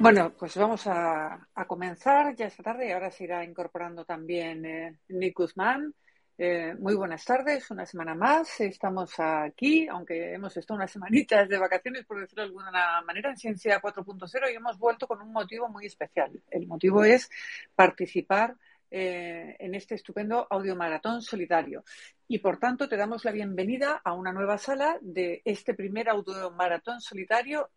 Bueno, pues vamos a, comenzar ya esta tarde y ahora se irá incorporando también eh, Nick Guzmán. Eh, muy buenas tardes, una semana más. Estamos aquí, aunque hemos estado unas semanitas de vacaciones, por decirlo de alguna manera, en Ciencia 4.0 y hemos vuelto con un motivo muy especial. El motivo es participar eh, en este estupendo audiomaratón solidario. Y por tanto, te damos la bienvenida a una nueva sala de este primer audiomaratón solidario,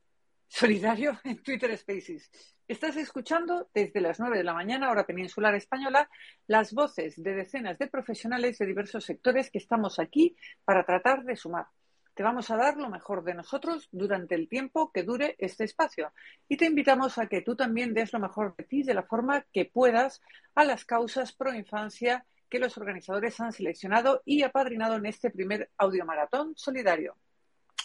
solidario en Twitter Spaces. Estás escuchando desde las 9 de la mañana, hora peninsular española, las voces de decenas de profesionales de diversos sectores que estamos aquí para tratar de sumar te vamos a dar lo mejor de nosotros durante el tiempo que dure este espacio. Y te invitamos a que tú también des lo mejor de ti de la forma que puedas a las causas pro infancia que los organizadores han seleccionado y apadrinado en este primer audiomaratón solidario.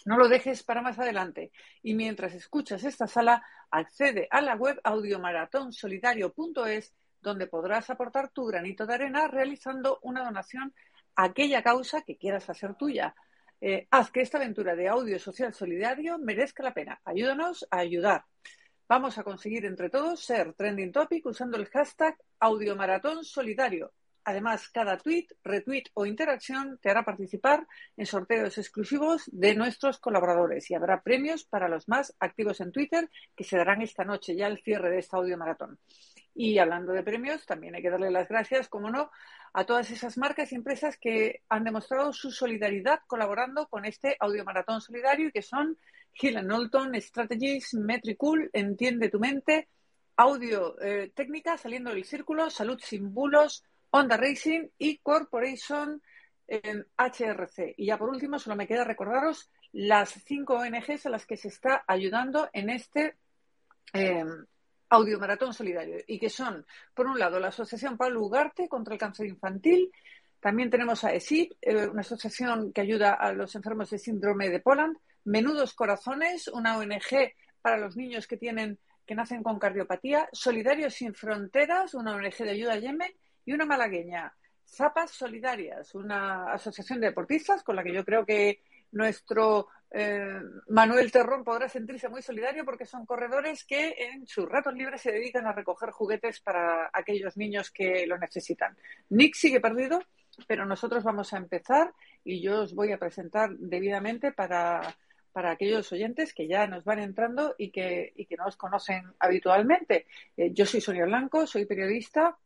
No lo dejes para más adelante. Y mientras escuchas esta sala, accede a la web audiomaratonsolidario.es, donde podrás aportar tu granito de arena realizando una donación a aquella causa que quieras hacer tuya. Eh, haz que esta aventura de audio social solidario merezca la pena. Ayúdanos a ayudar. Vamos a conseguir entre todos ser trending topic usando el hashtag audiomaratón solidario. Además, cada tweet, retweet o interacción te hará participar en sorteos exclusivos de nuestros colaboradores y habrá premios para los más activos en Twitter que se darán esta noche ya al cierre de esta audiomaratón. Y hablando de premios, también hay que darle las gracias, como no, a todas esas marcas y empresas que han demostrado su solidaridad colaborando con este audiomaratón solidario y que son Hill Knowlton, Strategies, Metricool, Entiende tu mente, Audio eh, Técnica, Saliendo del Círculo, Salud sin Bulos, Honda Racing y Corporation HRC. Y ya por último, solo me queda recordaros las cinco ONGs a las que se está ayudando en este eh, Audio Maratón Solidario. Y que son, por un lado, la Asociación Pablo Ugarte contra el Cáncer Infantil, también tenemos a ESIP, eh, una asociación que ayuda a los enfermos de síndrome de Poland, Menudos Corazones, una ONG para los niños que tienen que nacen con cardiopatía, Solidarios sin Fronteras, una ONG de ayuda a Yemen, y una malagueña, Zapas Solidarias, una asociación de deportistas con la que yo creo que nuestro eh, Manuel Terrón podrá sentirse muy solidario porque son corredores que en sus ratos libres se dedican a recoger juguetes para aquellos niños que lo necesitan. Nick sigue perdido, pero nosotros vamos a empezar y yo os voy a presentar debidamente para, aquellos oyentes que ya nos van entrando y que, y que no os conocen habitualmente. Eh, yo soy Sonia Blanco, soy periodista,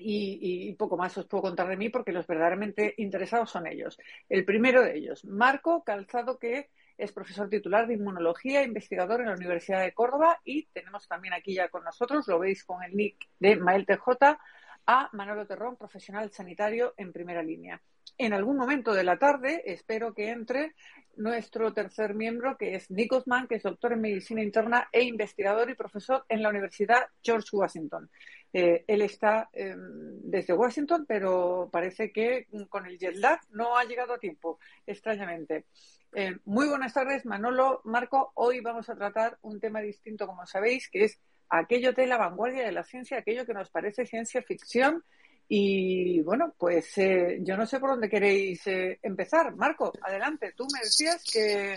y, poco más os puedo contar de mí porque los verdaderamente interesados son ellos. El primero de ellos, Marco Calzado, que es profesor titular de inmunología, investigador en la Universidad de Córdoba y tenemos también aquí ya con nosotros, lo veis con el nick de Mael TJ, a Manolo Terrón, profesional sanitario en primera línea. En algún momento de la tarde espero que entre nuestro tercer miembro, que es Nick Osman, que es doctor en medicina interna e investigador y profesor en la Universidad George Washington. Eh, él está em, desde Washington, pero parece que con el jet lag no ha llegado a tiempo, extrañamente. Eh, muy buenas tardes, Manolo, Marco. Hoy vamos a tratar un tema distinto, como sabéis, que es aquello de la vanguardia de la ciencia, aquello que nos parece ciencia ficción. Y bueno, pues eh, yo no sé por dónde queréis empezar. Marco, adelante. Tú me decías que,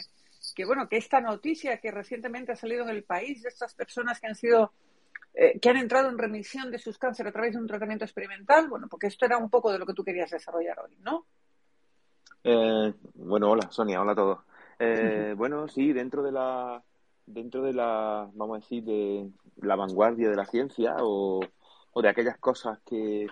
que, bueno, que esta noticia que recientemente ha salido en el país de estas personas que han sido eh, que han entrado en remisión de sus cánceres a través de un tratamiento experimental. Bueno, porque esto era un poco de lo que tú querías desarrollar hoy, ¿no? Eh, bueno, hola Sonia, hola a todos. Eh, bueno, sí, dentro de la, dentro de la, vamos a decir, de la vanguardia de la ciencia o, de aquellas cosas que,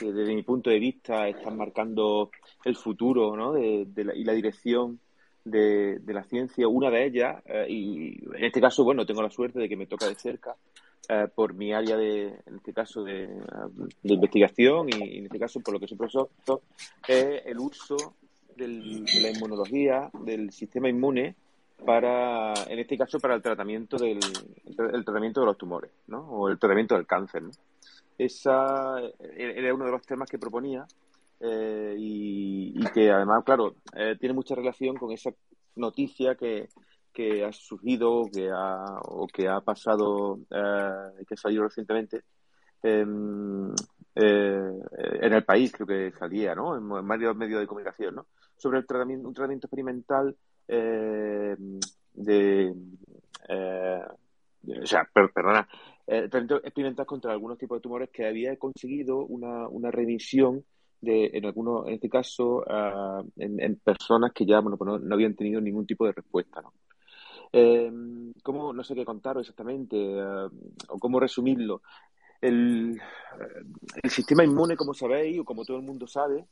desde mi punto de vista están marcando el futuro ¿no? de, y la dirección de, la ciencia. Una de ellas, y en este caso, bueno, tengo la suerte de que me toca de cerca, eh, por mi área de, en este caso, de, investigación y, en este caso por lo que soy profesor, es el uso de la inmunología, del sistema inmune, para, en este caso, para el tratamiento del el tratamiento de los tumores, ¿no? O el tratamiento del cáncer, ¿no? Esa era uno de los temas que proponía eh, y, que además, claro, eh, tiene mucha relación con esa noticia que, que ha surgido que ha, o que ha pasado, eh, que ha salido recientemente em, eh, en el país, creo que salía, ¿no? En, varios medios de comunicación, ¿no? Sobre el tratamiento, un tratamiento experimental eh, de, o sea, perdona, tratamiento experimental contra algunos tipos de tumores que había conseguido una, una remisión de, en algunos, en este caso, ah, en, personas que ya bueno, pues no, habían tenido ningún tipo de respuesta. ¿no? Eh, ¿Cómo, no sé qué contaros exactamente, eh, o cómo resumirlo? El, eh, el, sistema inmune, como sabéis, o como todo el mundo sabe,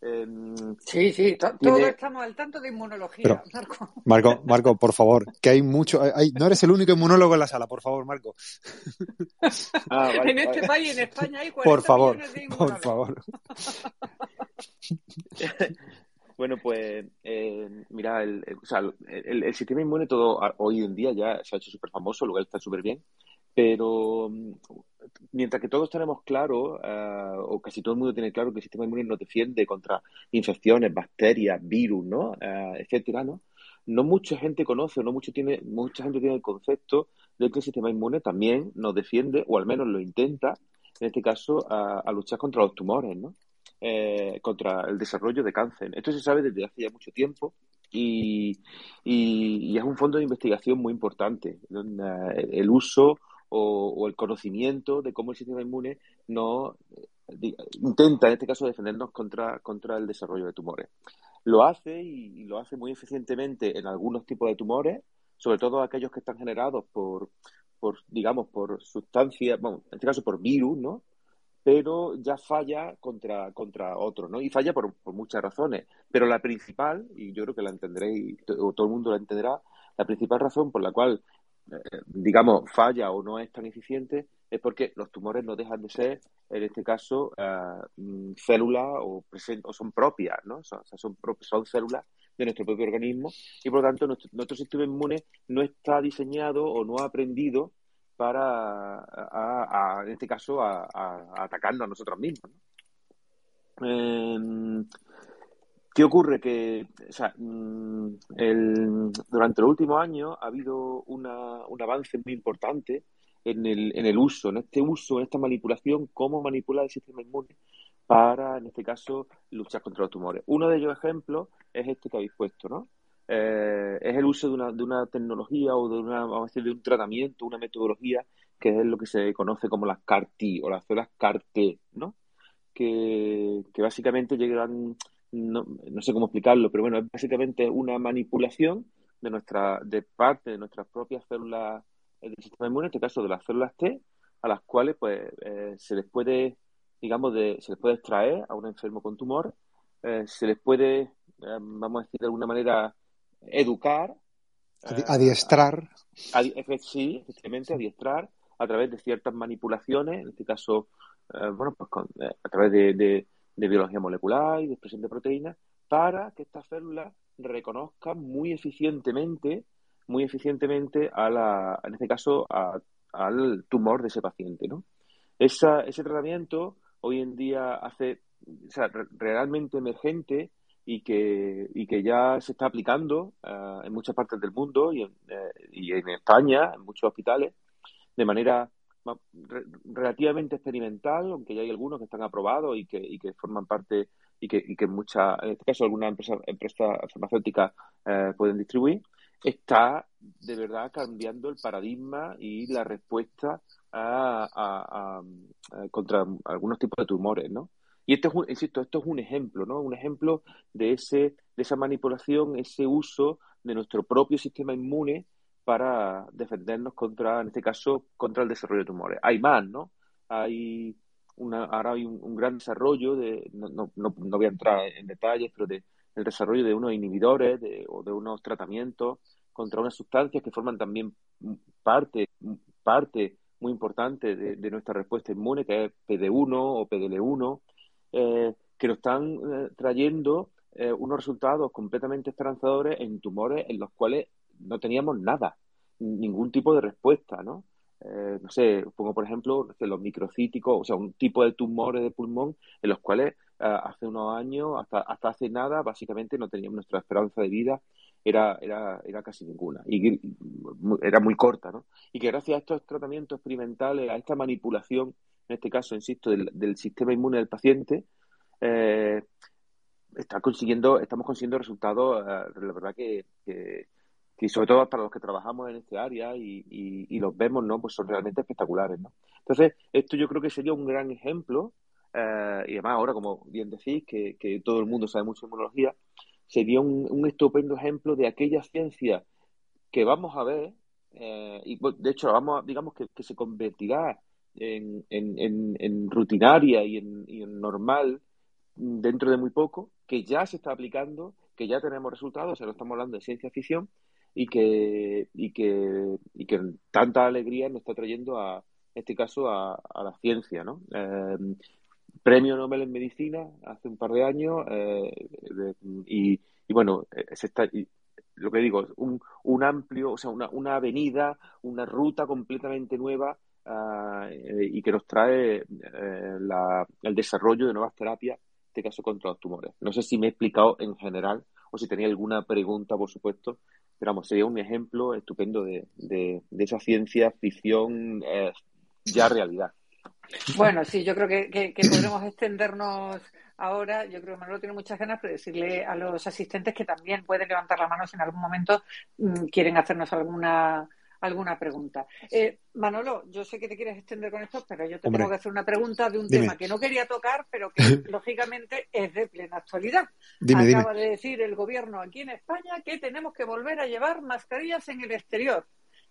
em, sí, sí, todos estamos al tanto de inmunología, Marco. Marco. Marco, por favor, que hay mucho. Hay, no eres el único inmunólogo en la sala, por favor, Marco. Ah, en este país, en España, hay 40 por favor, de Por favor. Bueno, pues eh, mira, el, o sea, el, sistema inmune todo hoy en día ya se ha hecho súper famoso, lugar está súper bien, pero mm, mientras que todos tenemos claro, eh, o casi todo el mundo tiene claro que el sistema inmune nos defiende contra infecciones, bacterias, virus, ¿no? Eh, etcétera, ¿no? No mucha gente conoce, no mucho tiene, mucha gente tiene el concepto de que el sistema inmune también nos defiende, o al menos lo intenta, en este caso, a luchar contra los tumores, ¿no? Eh, contra el desarrollo de cáncer. Esto se sabe desde hace ya mucho tiempo y, es un fondo de investigación muy importante. El uso o, el conocimiento de cómo el sistema inmune no eh, intenta, en este caso, defendernos contra, contra el desarrollo de tumores. Lo hace y, lo hace muy eficientemente en algunos tipos de tumores, sobre todo aquellos que están generados por, por digamos, por sustancias, bueno, en este caso por virus, ¿no? pero ya falla contra, contra otros, ¿no? Y falla por, muchas razones. Pero la principal, y yo creo que la entenderéis, o todo el mundo la entenderá, la principal razón por la cual, digamos, falla o no es tan eficiente es porque los tumores no dejan de ser, en este caso, uh, células o, o, son propias, ¿no? O sea, son, son células de nuestro propio organismo y, por lo tanto, nuestro, nuestro sistema inmune no está diseñado o no ha aprendido para, a, en este caso, a, a, atacarnos a nosotros mismos. Em, ¿Qué ocurre? Que o mm, el, durante los últimos años ha habido un avance muy importante en el, en el uso, en este uso, en esta manipulación, cómo manipular el sistema inmune para, en este caso, luchar contra los tumores. Uno de ellos ejemplos es este que habéis puesto, ¿no? Eh, es el uso de una, de una tecnología o de una, vamos a decir, de un tratamiento, una metodología que es lo que se conoce como las CAR-T o las células CAR-T, ¿no? Que, básicamente llegan, no, no, sé cómo explicarlo, pero bueno, es básicamente una manipulación de nuestra, de parte de nuestras propias células del sistema inmune, en este caso de las células T, a las cuales pues eh, se les puede, digamos, de, se les puede extraer a un enfermo con tumor, eh, se les puede, vamos a decir de alguna manera, educar. Adiestrar. sí, efectivamente, adiestrar a través de ciertas manipulaciones, en este caso, eh, bueno, pues eh, a través de, biología molecular y de expresión de proteínas, para que estas células reconozcan muy eficientemente, muy eficientemente a la, en este caso, al tumor de ese paciente, ¿no? Esa, ese tratamiento hoy en día hace, realmente emergente y que, y que ya se está aplicando eh, en muchas partes del mundo y en, eh, y en España, en muchos hospitales, de manera relativamente experimental, aunque ya hay algunos que están aprobados y que, forman parte y que, y en este caso algunas empresas empresa farmacéuticas eh, pueden distribuir, está de verdad cambiando el paradigma y la respuesta a, contra algunos tipos de tumores, ¿no? Y esto es insisto, esto es un ejemplo, ¿no? Un ejemplo de ese, de esa manipulación, ese uso de nuestro propio sistema inmune para defendernos contra, en este caso, contra el desarrollo de tumores. Hay más, ¿no? Hay una, ahora hay un, gran desarrollo de, no, no, no, voy a entrar en detalles, pero de el desarrollo de unos inhibidores o de unos tratamientos contra unas sustancias que forman también parte, parte muy importante de, de nuestra respuesta inmune, que es PD1 o PDL1, eh, que lo están eh, trayendo eh, unos resultados completamente esperanzadores en tumores en los cuales no teníamos nada, ningún tipo de respuesta, ¿no? Eh, no sé, pongo por ejemplo los microcíticos, o sea, un tipo de tumores de pulmón en los cuales hace unos años, hasta, hasta hace nada, básicamente no teníamos nuestra esperanza de vida era, era, era casi ninguna y era muy corta, ¿no? Y que gracias a estos tratamientos experimentales, a esta manipulación, en este caso, insisto, del, sistema inmune del paciente, eh, está consiguiendo, estamos consiguiendo resultados, eh, la verdad que, que, sobre todo para los que trabajamos en este área y, y, los vemos, ¿no? Pues son realmente espectaculares, ¿no? Entonces, esto yo creo que sería un gran ejemplo, eh, y además ahora, como bien decís, que, que todo el mundo sabe mucho de inmunología, sería un, estupendo ejemplo de aquella ciencia que vamos a ver, eh, y de hecho, vamos digamos que, se convertirá en, en, rutinaria y en, normal dentro de muy poco, que ya se está aplicando, que ya tenemos resultados, o sea, no estamos hablando de ciencia ficción, y que, y que, y que tanta alegría nos está trayendo a, en este caso, a, a la ciencia, ¿no? Eh, premio Nobel en medicina hace un par de años eh, y, bueno, eh, está, lo que digo, un, un amplio, o sea, una, una avenida, una ruta completamente nueva ah, eh, y que nos trae el desarrollo de nuevas terapias, en este caso contra los tumores. No sé si me he explicado en general o si tenía alguna pregunta, por supuesto, pero vamos, sería un ejemplo estupendo de, de, de esa ciencia ficción ya realidad. Bueno, sí, yo creo que, que, podremos extendernos ahora. Yo creo que Manolo tiene muchas ganas, pero decirle a los asistentes que también pueden levantar la mano si en algún momento mm, quieren hacernos alguna alguna pregunta. Eh, Manolo, yo sé que te quieres extender con esto, pero yo te tengo que hacer una pregunta de un tema que no quería tocar, pero que lógicamente es de plena actualidad. Acaba de decir el gobierno aquí en España que tenemos que volver a llevar mascarillas en el exterior.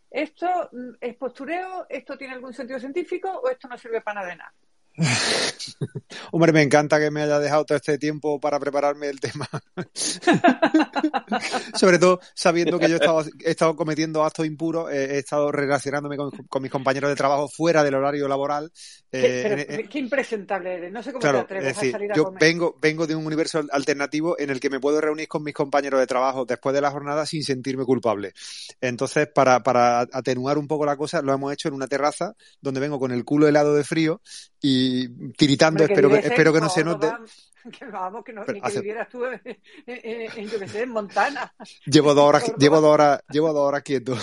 ¿Esto mm, es postureo? ¿Esto tiene algún sentido científico o esto no sirve para nada de nada? Hombre, me encanta que me haya dejado todo este tiempo para prepararme el tema. Sobre todo sabiendo que yo he estado, he estado cometiendo actos impuros, he estado relacionándome con, mis compañeros de trabajo fuera del horario laboral. Eh, qué impresentable eres, no sé cómo te atreves a salir a yo Vengo, vengo de un universo alternativo en el que me puedo reunir con mis compañeros de trabajo después de la jornada sin sentirme culpable. Entonces, para, para atenuar un poco la cosa, lo hemos hecho en una terraza donde vengo con el culo helado de frío y tiritando, espero que, espero que no se note. Que vamos, que, no, que vivieras tú en, en, yo sé, en Montana. Llevo dos horas, llevo dos horas, llevo dos horas quieto.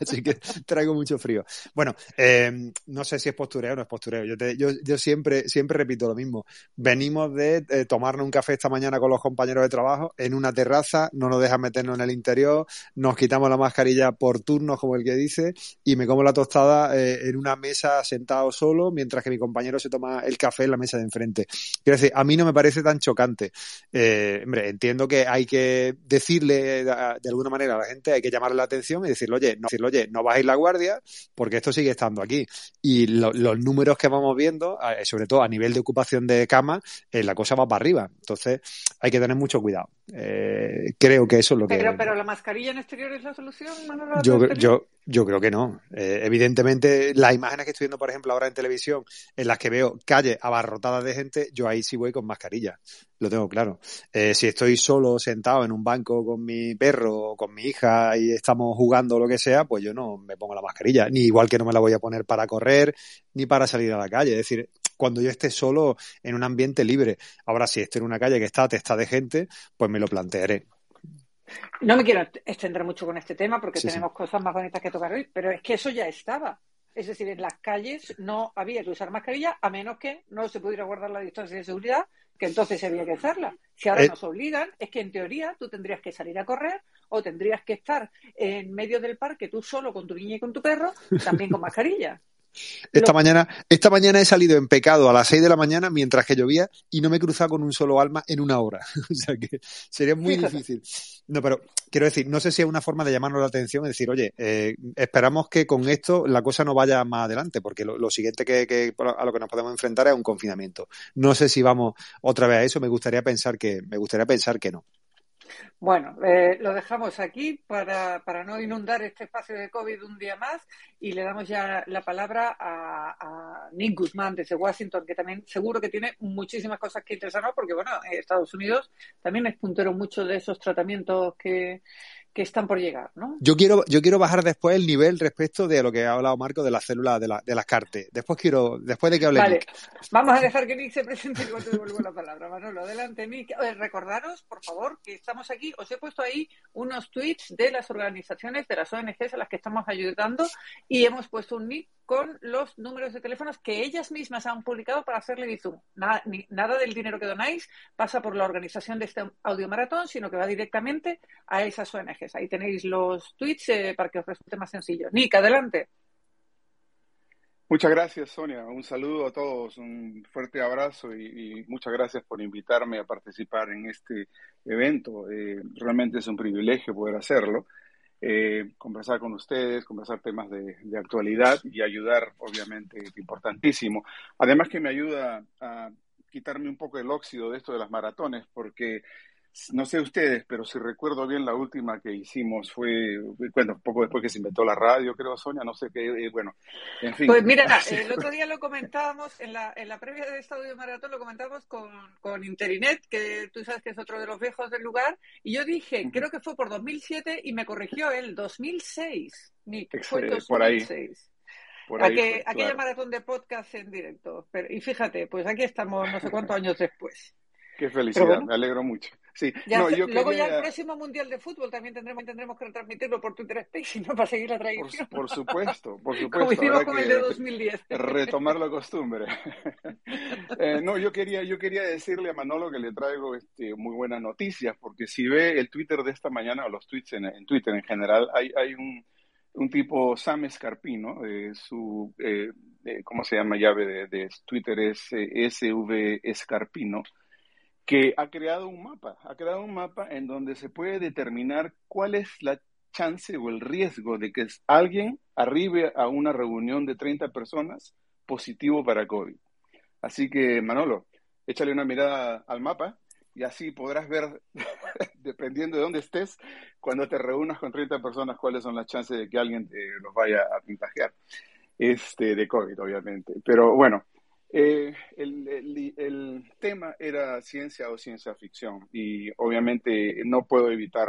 Así que traigo mucho frío. Bueno, eh, no sé si es postureo o no es postureo. Yo, te, yo, yo siempre, siempre repito lo mismo. Venimos de eh, tomarnos un café esta mañana con los compañeros de trabajo en una terraza, no nos dejan meternos en el interior, nos quitamos la mascarilla por turnos, como el que dice, y me como la tostada eh, en una mesa sentado solo, mientras que mi compañero se toma el café en la mesa de enfrente. Quiero decir, a mí no me parece tan chocante. Eh, hombre, entiendo que hay que decirle de alguna manera a la gente, hay que llamarle la atención y decirle, oye, no, decirle, oye, no bajéis la guardia porque esto sigue estando aquí. Y los números que vamos viendo, eh, sobre todo a nivel de ocupación de cama, eh, la cosa va para arriba. Entonces, hay que tener mucho cuidado. creo que eso es lo que... Pero, pero la mascarilla en exterior es la solución, yo, yo, yo creo que no. Eh, evidentemente, las imágenes que estoy viendo, por ejemplo, ahora en televisión, en las que veo calles abarrotadas de gente, yo ahí sí voy con mascarilla. Lo tengo claro. Eh, si estoy solo sentado en un banco con mi perro o con mi hija y estamos jugando lo que sea, pues yo no me pongo la mascarilla. Ni igual que no me la voy a poner para correr ni para salir a la calle. Es decir, cuando yo esté solo en un ambiente libre. Ahora, si estoy en una calle que está atestada de gente, pues me lo plantearé. No me quiero extender mucho con este tema porque tenemos cosas más bonitas que tocar hoy, pero es que eso ya estaba. Es decir, en las calles no había que usar mascarilla a menos que no se pudiera guardar la distancia de seguridad, que entonces había que usarla. Si ahora eh. nos obligan, es que en teoría tú tendrías que salir a correr o tendrías que estar en medio del parque tú solo con tu niña y con tu perro, también con mascarilla. Esta, mañana, esta mañana he salido en pecado a las 6 de la mañana mientras que llovía y no me he cruzado con un solo alma en una hora. o sea que sería muy difícil. No, pero quiero decir, no sé si es una forma de llamarnos la atención y decir, oye, eh, esperamos que con esto la cosa no vaya más adelante, porque lo, siguiente que, a lo que nos podemos enfrentar es un confinamiento. No sé si vamos otra vez a eso, me gustaría pensar que, me gustaría pensar que no. Bueno, eh, lo dejamos aquí para, para, no inundar este espacio de COVID un día más y le damos ya la palabra a, a, Nick Guzmán desde Washington, que también seguro que tiene muchísimas cosas que interesarnos porque, bueno, Estados Unidos también es puntero mucho de esos tratamientos que, que están por llegar, ¿no? Yo quiero, yo quiero bajar después el nivel respecto de lo que ha hablado Marco de las células de, la, de las cartes. Después quiero, después de que hable vale. Nick. Vamos a dejar que Nick se presente y luego te devuelvo la palabra. Manolo, adelante, Nick. Eh, recordaros, por favor, que estamos aquí. Os he puesto ahí unos tweets de las organizaciones, de las ONGs a las que estamos ayudando y hemos puesto un nick con los números de teléfonos que ellas mismas han publicado para hacerle Bizum. Nada, ni, nada del dinero que donáis pasa por la organización de este audio maratón, sino que va directamente a esas ONGs. Ahí tenéis los tweets eh, para que os resulte más sencillo. Nick, adelante. Muchas gracias, Sonia. Un saludo a todos, un fuerte abrazo y, muchas gracias por invitarme a participar en este evento. Eh, realmente es un privilegio poder hacerlo. Eh, conversar con ustedes, conversar temas de, actualidad y ayudar, obviamente, importantísimo. Además que me ayuda a quitarme un poco el óxido de esto de las maratones, porque no sé ustedes, pero si recuerdo bien, la última que hicimos fue, bueno, poco después que se inventó la radio, creo, Sonia, no sé qué, eh, bueno, en fin. Pues mira, el otro día lo comentábamos, en la, en la previa de este audio maratón lo comentábamos con, con Interinet, que tú sabes que es otro de los viejos del lugar, y yo dije, creo que fue por 2007, y me corrigió él, 2006, Nick, fue 2006. Por ahí. Por aquella claro. maratón de podcast en directo. Pero, y fíjate, pues aquí estamos no sé cuántos años después. Qué felicidad, bueno, me alegro mucho. Sí, ya no, se, yo luego ya el próximo Mundial de Fútbol también tendremos, tendremos que retransmitirlo por Twitter Space, ¿no? Para seguir la tradición. Por, por supuesto, por supuesto. Como hicimos con el de 2010. Retomar la costumbre. eh, no, yo quería, yo quería decirle a Manolo que le traigo este, muy buenas noticias, porque si ve el Twitter de esta mañana, o los tweets en, en Twitter en general, hay, hay un, un tipo, Sam Escarpino, eh, su, eh, ¿cómo se llama? Llave de, de Twitter es eh, SV Escarpino que ha creado un mapa, ha creado un mapa en donde se puede determinar cuál es la chance o el riesgo de que alguien arribe a una reunión de 30 personas positivo para COVID. Así que, Manolo, échale una mirada al mapa y así podrás ver, dependiendo de dónde estés, cuando te reúnas con 30 personas, cuáles son las chances de que alguien te los vaya a contagiar. Este, de COVID, obviamente. Pero bueno, eh, el, tema era ciencia o ciencia ficción y obviamente no puedo evitar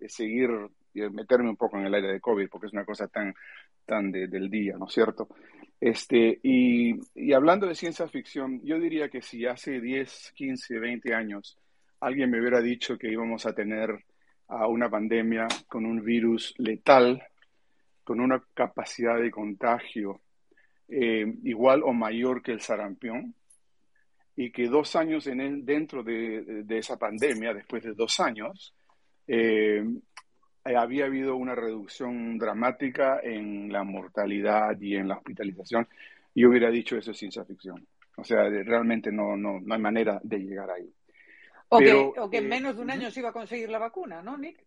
eh, seguir y meterme un poco en el aire de COVID porque es una cosa tan, tan de, del día, ¿no es cierto? Este, y, hablando de ciencia ficción, yo diría que si hace 10, 15, 20 años alguien me hubiera dicho que íbamos a tener una pandemia con un virus letal, con una capacidad de contagio eh, igual o mayor que el sarampión y que dos años en el, dentro de, de, esa pandemia, después de dos años, eh, había habido una reducción dramática en la mortalidad y en la hospitalización. Yo hubiera dicho eso es ciencia ficción. O sea, realmente no, no, no hay manera de llegar ahí. O, Pero, que, o que en eh, menos de un año se iba a conseguir la vacuna, ¿no, Nick?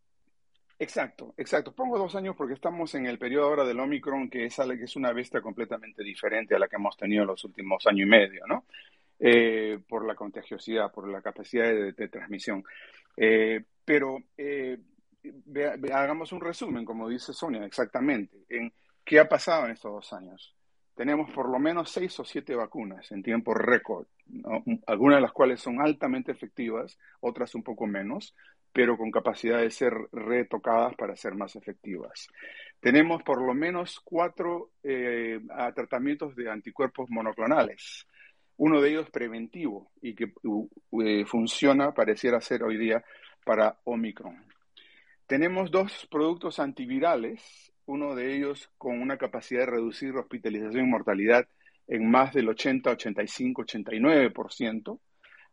Exacto, exacto. Pongo dos años porque estamos en el periodo ahora del Omicron, que es, que es una bestia completamente diferente a la que hemos tenido en los últimos años y medio, ¿no? Eh, por la contagiosidad, por la capacidad de, transmisión. Eh, pero eh, hagamos un resumen, como dice Sonia, exactamente, en qué ha pasado en estos dos años. Tenemos por lo menos seis o siete vacunas en tiempo récord, algunas de las cuales son altamente efectivas, otras un poco menos, pero con capacidad de ser retocadas para ser más efectivas. Tenemos por lo menos cuatro eh, tratamientos de anticuerpos monoclonales, uno de ellos preventivo y que uh, funciona, pareciera ser hoy día, para Omicron. Tenemos dos productos antivirales, uno de ellos con una capacidad de reducir hospitalización y mortalidad en más del 80, 85, 89%,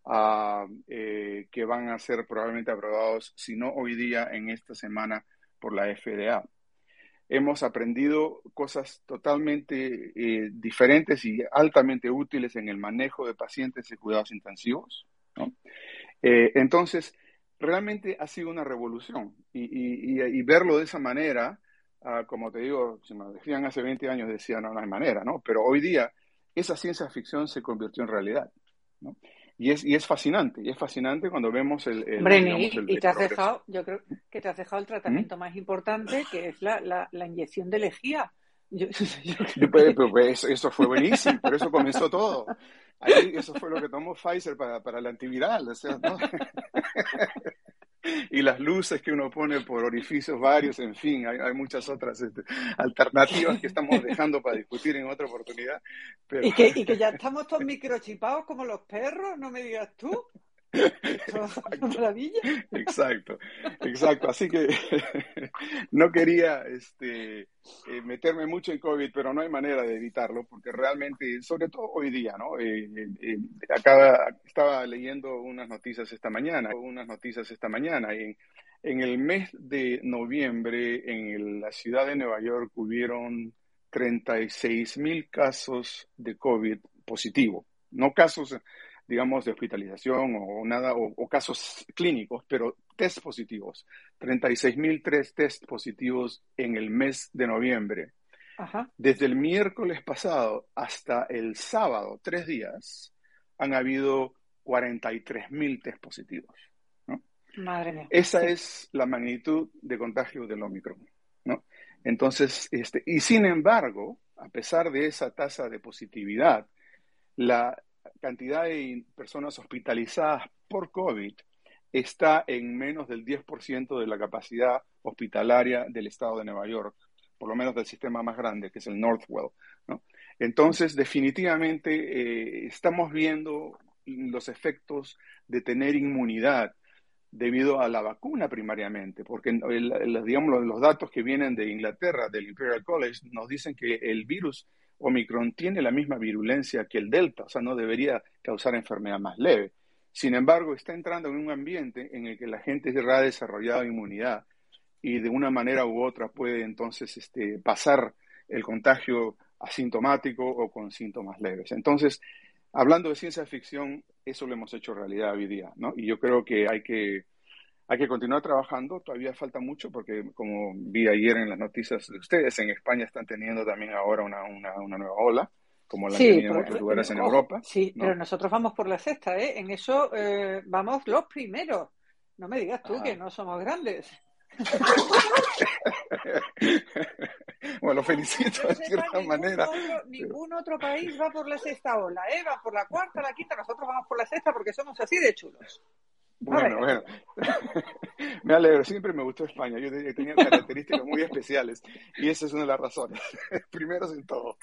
uh, eh, que van a ser probablemente aprobados, si no hoy día, en esta semana por la FDA. Hemos aprendido cosas totalmente eh, diferentes y altamente útiles en el manejo de pacientes y cuidados intensivos. ¿no? Eh, entonces, realmente ha sido una revolución y, y, y verlo de esa manera, uh, como te digo, si me decían hace 20 años, decían no, no hay manera, ¿no? Pero hoy día esa ciencia ficción se convirtió en realidad. ¿no? Y es, y es fascinante, y es fascinante cuando vemos el... el, Hombre, digamos, y, el- y te has progreso. dejado, yo creo que te has dejado el tratamiento más importante, que es la, la, la inyección de lejía. Yo- yo pues, pues, pues, eso fue buenísimo, por eso comenzó todo. Ahí, eso fue lo que tomó Pfizer para, para el antiviral, o sea, ¿no? Y las luces que uno pone por orificios varios, en fin, hay, muchas otras este, alternativas que estamos dejando para discutir en otra oportunidad. Y que, y que ya estamos todos microchipados como los perros, no me digas tú. Exacto, exacto. Así que no quería este, eh, meterme mucho en COVID, pero no hay manera de evitarlo, porque realmente, sobre todo hoy día, ¿no? Eh, eh, acaba, estaba leyendo unas noticias esta mañana, unas noticias esta mañana, y en, el mes de noviembre, en la ciudad de Nueva York, hubieron 36 mil casos de COVID positivo, no casos digamos, de hospitalización o nada, o, o casos clínicos, pero test positivos. 36.003 test positivos en el mes de noviembre. Ajá. Desde el miércoles pasado hasta el sábado, tres días, han habido 43.000 test positivos. ¿no? Madre mía. Esa Sí. es la magnitud de contagio del Omicron. ¿no? Entonces, este, y sin embargo, a pesar de esa tasa de positividad, la cantidad de personas hospitalizadas por COVID está en menos del 10% de la capacidad hospitalaria del estado de Nueva York, por lo menos del sistema más grande, que es el Northwell. ¿no? Entonces, definitivamente eh, estamos viendo los efectos de tener inmunidad debido a la vacuna primariamente, porque el, el, digamos, los, los datos que vienen de Inglaterra, del Imperial College, nos dicen que el virus Omicron tiene la misma virulencia que el Delta, o sea, no debería causar enfermedad más leve. Sin embargo, está entrando en un ambiente en el que la gente ya ha desarrollado inmunidad y de una manera u otra puede entonces este, pasar el contagio asintomático o con síntomas leves. Entonces, hablando de ciencia ficción, eso lo hemos hecho realidad hoy día, ¿no? Y yo creo que hay que hay que continuar trabajando, todavía falta mucho porque como vi ayer en las noticias de ustedes, en España están teniendo también ahora una, una, una nueva ola, como la Sí, han tenido en otros lugares en Europa. Sí, ¿no? pero nosotros vamos por la sexta, ¿eh? En eso eh, vamos los primeros. No me digas tú Ajá. que no somos grandes. bueno, lo felicito de cierta ningún manera. Otro, ningún otro país va por la sexta ola, ¿eh? Va por la cuarta, la quinta, nosotros vamos por la sexta porque somos así de chulos. Bueno, bueno. me alegro, siempre me gustó España. Yo te- tenía características muy especiales y esa es una de las razones. Primeros en todo.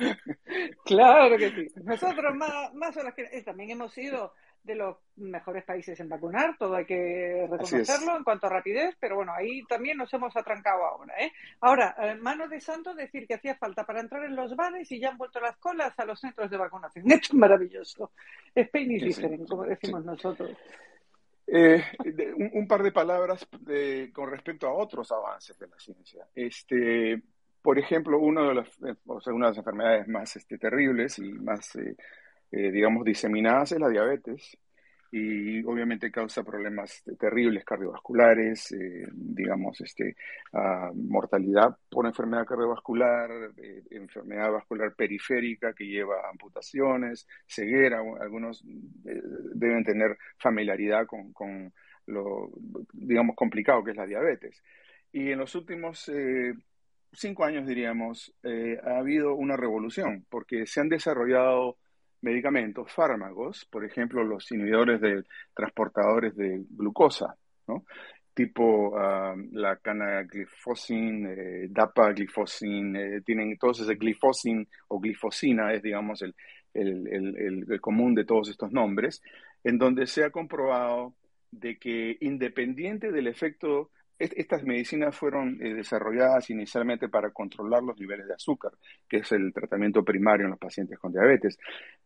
Claro que sí. Nosotros más, más las que eh, también hemos sido de los mejores países en vacunar, todo hay que reconocerlo en cuanto a rapidez, pero bueno, ahí también nos hemos atrancado ahora. ¿eh? Ahora, eh, mano de santo decir que hacía falta para entrar en los bares y ya han vuelto las colas a los centros de vacunación. Esto es maravilloso. Spain is Sí, sí, different, como decimos nosotros. Eh, de- un, par de palabras de- con respecto a otros avances de la ciencia. Este, por ejemplo, uno de las, eh, o sea, una de las enfermedades más este, terribles y más, eh, eh, digamos, diseminadas es la diabetes. Y obviamente causa problemas terribles cardiovasculares, eh, digamos, este, ah, mortalidad por enfermedad cardiovascular, eh, enfermedad vascular periférica que lleva a amputaciones, ceguera. Algunos eh, deben tener familiaridad con, con lo, digamos, complicado que es la diabetes. Y en los últimos cinco años, diríamos, ha habido una revolución, porque se han desarrollado medicamentos, fármacos, por ejemplo, los inhibidores de transportadores de glucosa, ¿no? tipo ah, la canaglifosina, eh, dapaglifosina, eh, tienen todos ese glifosin o glifosina, es digamos el, el, el, el- el común de todos estos nombres, en donde se ha comprobado de que independiente del efecto, est- estas medicinas fueron eh, desarrolladas inicialmente para controlar los niveles de azúcar, que es el tratamiento primario en los pacientes con diabetes,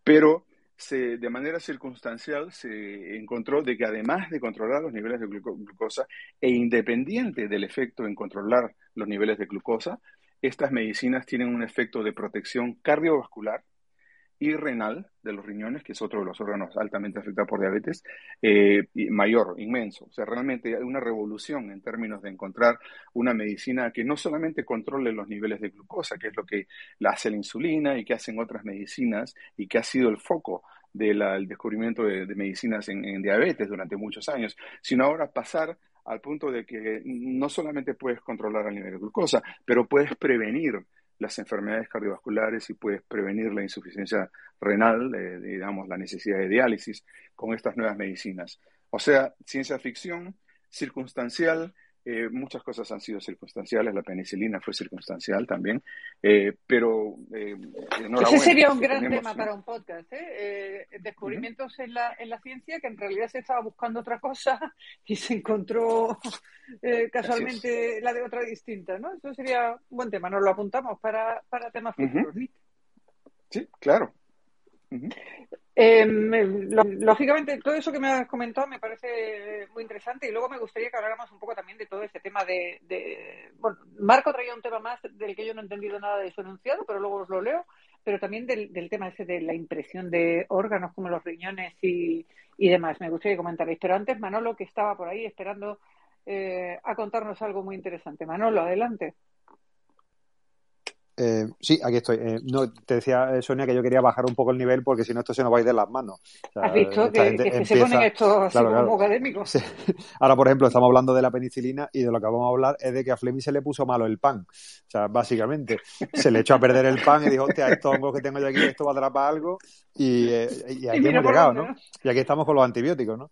pero se, de manera circunstancial se encontró de que además de controlar los niveles de gluco- glucosa e independiente del efecto en controlar los niveles de glucosa, estas medicinas tienen un efecto de protección cardiovascular y renal de los riñones, que es otro de los órganos altamente afectados por diabetes, eh, mayor, inmenso. O sea, realmente hay una revolución en términos de encontrar una medicina que no solamente controle los niveles de glucosa, que es lo que hace la insulina y que hacen otras medicinas y que ha sido el foco del descubrimiento de, medicinas en, diabetes durante muchos años, sino ahora pasar al punto de que no solamente puedes controlar el nivel de glucosa, pero puedes prevenir las enfermedades cardiovasculares y puedes prevenir la insuficiencia renal, eh, digamos, la necesidad de diálisis con estas nuevas medicinas. O sea, ciencia ficción, circunstancial, eh, muchas cosas han sido circunstanciales, la penicilina fue circunstancial también, eh, pero... Eh, Ese sería un gran tema para un podcast, descubrimientos en, la, en la ciencia que en realidad se estaba buscando otra cosa y se encontró casualmente la de otra distinta, ¿no? Eso sería un buen tema, nos lo apuntamos para, para temas futuros. Sí, claro. Em, lógicamente, todo eso que me has comentado me parece muy interesante y luego me gustaría que habláramos un poco también de todo ese tema de, Bueno, Marco traía un tema más del que yo no he entendido nada de su enunciado, pero luego os lo leo, pero también del, tema ese de la impresión de órganos como los riñones y, demás. Me gustaría que comentarais. Pero antes, Manolo, que estaba por ahí esperando eh, a contarnos algo muy interesante. Manolo, adelante. Eh, sí, aquí estoy. Eh, no, te decía, eh, Sonia, que yo quería bajar un poco el nivel porque si no esto se nos va a ir de las manos. ¿Has visto que, se ponen estos como académicos? Ahora, por ejemplo, estamos hablando de la penicilina y de lo que vamos a hablar es de que a Fleming se le puso malo el pan. O sea, básicamente, se le echó a perder el pan y dijo, hostia, estos hongos que tengo yo aquí, esto va a atrapar algo. Y, y aquí hemos llegado, ¿no? Y aquí estamos con los antibióticos, ¿no?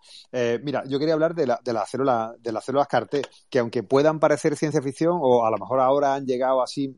mira, yo quería hablar de, la, de, las células, de las células CAR-T, que aunque puedan parecer ciencia ficción o a lo mejor ahora han llegado así,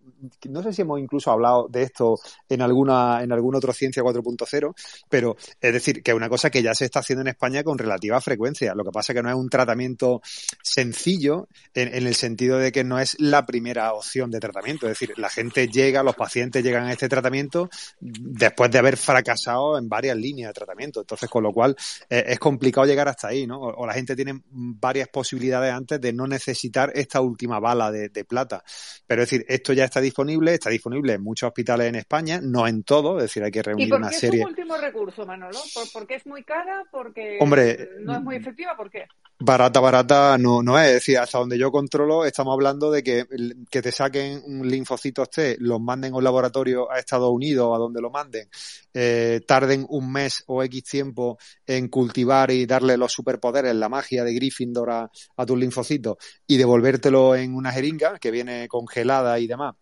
no sé si hemos incluso hablado de esto en alguna, en algún otro Ciencia 4.0, pero es decir, que es una cosa que ya se está haciendo en España con relativa frecuencia. Lo que pasa es que no es un tratamiento sencillo en, el sentido de que no es la primera opción de tratamiento. Es decir, la gente llega, los pacientes llegan a este tratamiento después de haber fracasado en varias líneas de tratamiento. Entonces, con lo cual eh, es complicado llegar hasta ahí, ¿no? O, la gente tiene varias posibilidades antes de no necesitar esta última bala de, de plata. Pero es decir, esto ya está disponible, está disponible en muchos hospitales en España, no en todo, es decir, hay que reunir una serie. ¿Y por qué es un último recurso, Manolo? ¿Por, qué es muy cara? ¿Porque Hombre, no es muy efectiva? ¿Por qué? Barata, barata no, no es. Es decir, hasta donde yo controlo, estamos hablando de que, que te saquen un linfocitos T, los manden a un laboratorio a Estados Unidos, a donde lo manden, eh, tarden un mes o X tiempo en cultivar y darle los superpoderes, la magia de Gryffindor a, a tus linfocitos y devolvértelo en una jeringa que viene congelada y demás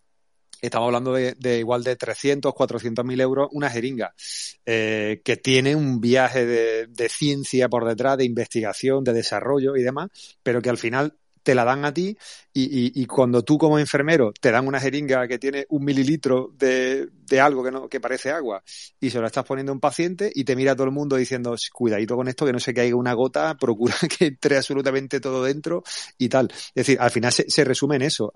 Estamos hablando de, igual de 300, 400 mil euros una jeringa, eh, que tiene un viaje de, ciencia por detrás, de investigación, de desarrollo y demás, pero que al final te la dan a ti y, cuando tú como enfermero te dan una jeringa que tiene un mililitro de, algo que, no, que parece agua y se lo estás poniendo a un paciente y te mira todo el mundo diciendo cuidadito con esto que no se caiga una gota, procura que entre absolutamente todo dentro y tal. Es decir, al final se, resume en eso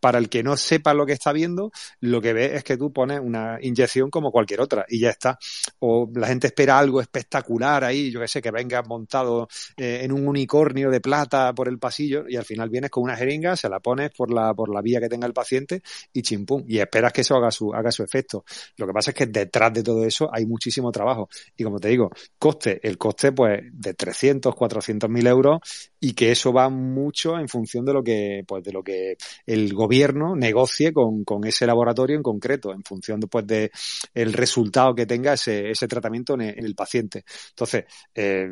para el que no sepa lo que está viendo, lo que ve es que tú pones una inyección como cualquier otra y ya está. O la gente espera algo espectacular ahí, yo que sé, que venga montado eh, en un unicornio de plata por el pasillo y al final vienes con una jeringa, se la pones por la, por la vía que tenga el paciente y chimpum, y esperas que eso haga su, haga su efecto. Lo que pasa es que detrás de todo eso hay muchísimo trabajo. Y como te digo, coste, el coste pues de 300, 400 mil euros y que eso va mucho en función de lo que, pues de lo que el gobierno gobierno negocie con, con, ese laboratorio en concreto, en función después de el resultado que tenga ese, ese tratamiento en el, paciente. Entonces, eh,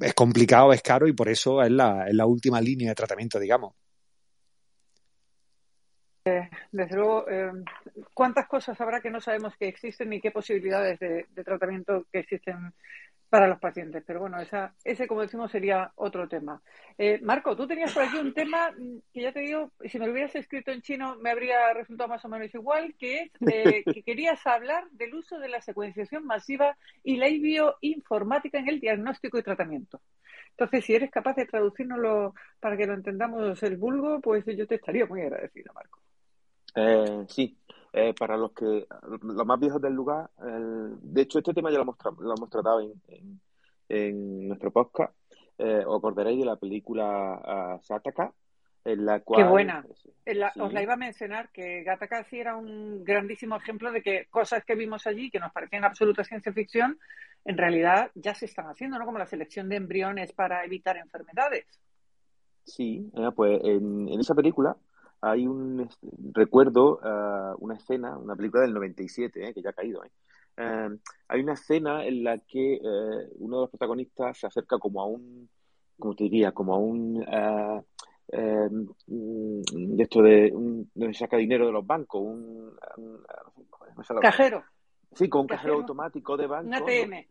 es, complicado, es caro y por eso es la, es la última línea de tratamiento, digamos. Eh, desde luego, eh, ¿cuántas cosas habrá que no sabemos que existen y qué posibilidades de, de tratamiento que existen para los pacientes. Pero bueno, esa, ese, como decimos, sería otro tema. Eh, Marco, tú tenías por aquí un tema que ya te digo, si me lo hubieras escrito en chino me habría resultado más o menos igual, que es eh, que querías hablar del uso de la secuenciación masiva y la bioinformática en el diagnóstico y tratamiento. Entonces, si eres capaz de traducirnoslo para que lo entendamos el vulgo, pues yo te estaría muy agradecido, Marco. Eh, sí, eh, para los que los más viejos del lugar, de hecho este tema ya lo hemos, lo hemos tratado en, en, nuestro podcast. Eh, os acordaréis de la película uh, Sataka, en la cual... Qué buena. Os la iba a mencionar que Gataka sí era un grandísimo ejemplo de que cosas que vimos allí, que nos parecían absoluta ciencia ficción, en realidad ya se están haciendo, ¿no? Como la selección de embriones para evitar enfermedades. Sí, eh, pues en, en esa película hay un recuerdo uh, una escena, una película del 97, eh, que ya ha caído, eh, eh, hay una escena en la que eh, uno de los protagonistas se acerca como a un, como te diría, como a un eh, de esto de donde saca dinero de los bancos, un, cajero. Sí, con un cajero, automático de banco. Un ATM.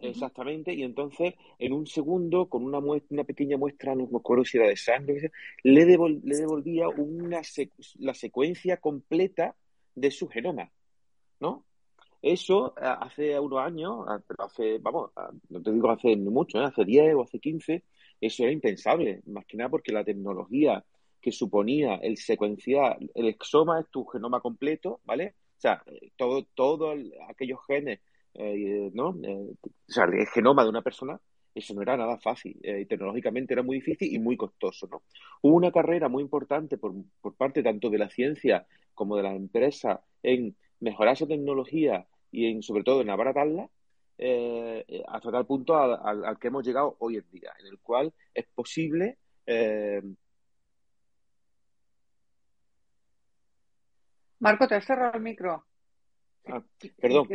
Exactamente, y entonces en un segundo, con una, muestra, una pequeña muestra, no me acuerdo si era de sangre, le, le devolvía una la secuencia completa de su genoma, ¿no? Eso hace unos años, hace, vamos, no te digo hace mucho, ¿eh? hace 10 o hace 15, eso era impensable, más que nada porque la tecnología que suponía el secuenciar, el exoma es tu genoma completo, ¿vale? O sea, eh, todo, todos aquellos genes eh, ¿no? Eh, o sea, el genoma de una persona, eso no era nada fácil. Eh, tecnológicamente era muy difícil y muy costoso, ¿no? Hubo una carrera muy importante por, por parte tanto de la ciencia como de la empresa en mejorar esa tecnología y en, sobre todo en abaratarla, eh, hasta tal punto al, que hemos llegado hoy en día, en el cual es posible Marco, te has cerrado el micro. Ah, perdón,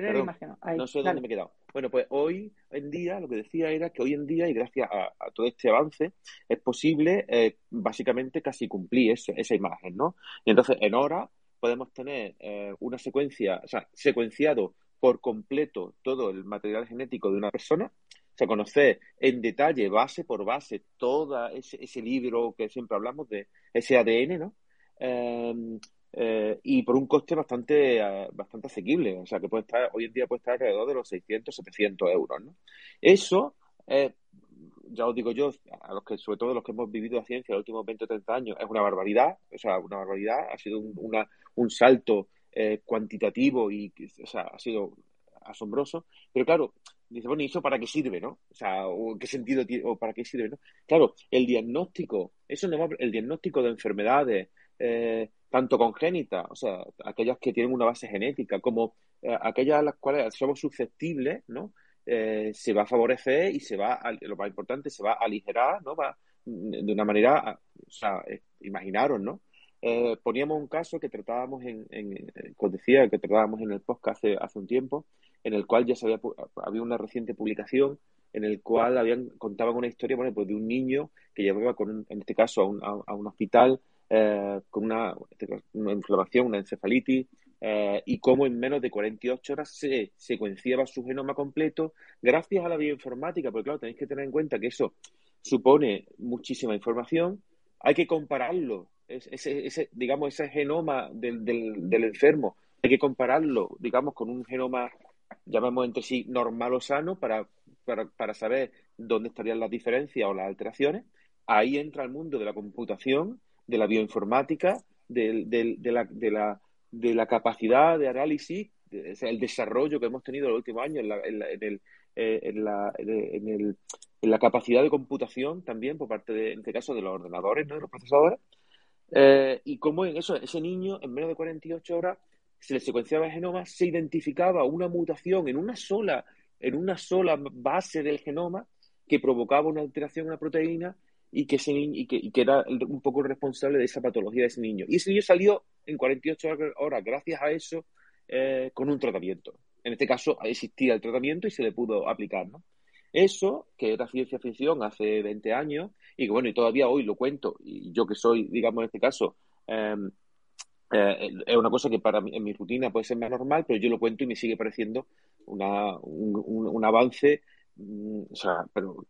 no sé dónde me he quedado. Bueno, pues hoy en día, lo que decía era que hoy en día, y gracias a, todo este avance, es posible eh, básicamente casi cumplir esa imagen, ¿no? Y entonces, en hora podemos tener eh, una secuencia, o sea, secuenciado por completo todo el material genético de una persona, o sea, conocer en detalle, base por base, todo ese, ese libro que siempre hablamos de ese ADN, ¿no? Eh, eh, y por un coste bastante, eh, bastante asequible. O sea, que puede estar, hoy en día puede estar alrededor de los 600, 700 euros, ¿no? Eso, eh, ya os digo yo, a los que, sobre todo los que hemos vivido la ciencia los últimos 20 o 30 años, es una barbaridad. O sea, una barbaridad. Ha sido un, una, un salto cuantitativo y, o sea, ha sido asombroso. Pero claro, dice, bueno, ¿y eso para qué sirve, no? O sea, ¿o ¿qué sentido tiene, o para qué sirve, no? Claro, el diagnóstico, eso no va, el diagnóstico de enfermedades, eh, tanto congénitas, o sea, aquellas que tienen una base genética, como eh, aquellas a las cuales somos susceptibles, ¿no? Eh, se va a favorecer y se va, a, lo más importante, se va a aligerar, ¿no? Va de una manera, o sea, imaginaros, ¿no? poníamos un caso que tratábamos en, en, os decía, que tratábamos en el podcast hace, hace un tiempo, en el cual ya se había, había una reciente publicación en el cual habían contaban una historia bueno, pues de un niño que llevaba con en este caso a un, a un hospital eh, con una, inflamación, una encefalitis, eh, y cómo en menos de 48 horas se secuenciaba su genoma completo gracias a la bioinformática, porque claro, tenéis que tener en cuenta que eso supone muchísima información, hay que compararlo, ese, ese digamos, ese genoma del, del, enfermo, hay que compararlo, digamos, con un genoma, llamamos entre sí, normal o sano, para, para, para saber dónde estarían las diferencias o las alteraciones. Ahí entra el mundo de la computación de la bioinformática, de, la, de, la, de la capacidad de análisis, el desarrollo que hemos tenido en los últimos años en, la, el, eh, en, la, en, en la capacidad de computación también por parte, de, en este caso, de los ordenadores, ¿no? de los procesadores, eh, y cómo en eso, ese niño, en menos de 48 horas, se le secuenciaba el genoma, se identificaba una mutación en una sola, en una sola base del genoma que provocaba una alteración en la proteína y que, ese y que, y que era un poco responsable de esa patología de ese niño. Y ese niño salió en 48 horas, gracias a eso, eh, con un tratamiento. En este caso existía el tratamiento y se le pudo aplicar, ¿no? Eso, que era ciencia ficción hace 20 años, y que bueno, y todavía hoy lo cuento, y yo que soy, digamos, en este caso, em, eh, es una cosa que para mí, en mi rutina puede ser más normal, pero yo lo cuento y me sigue pareciendo una, un, un, avance, mm, o sea, pero,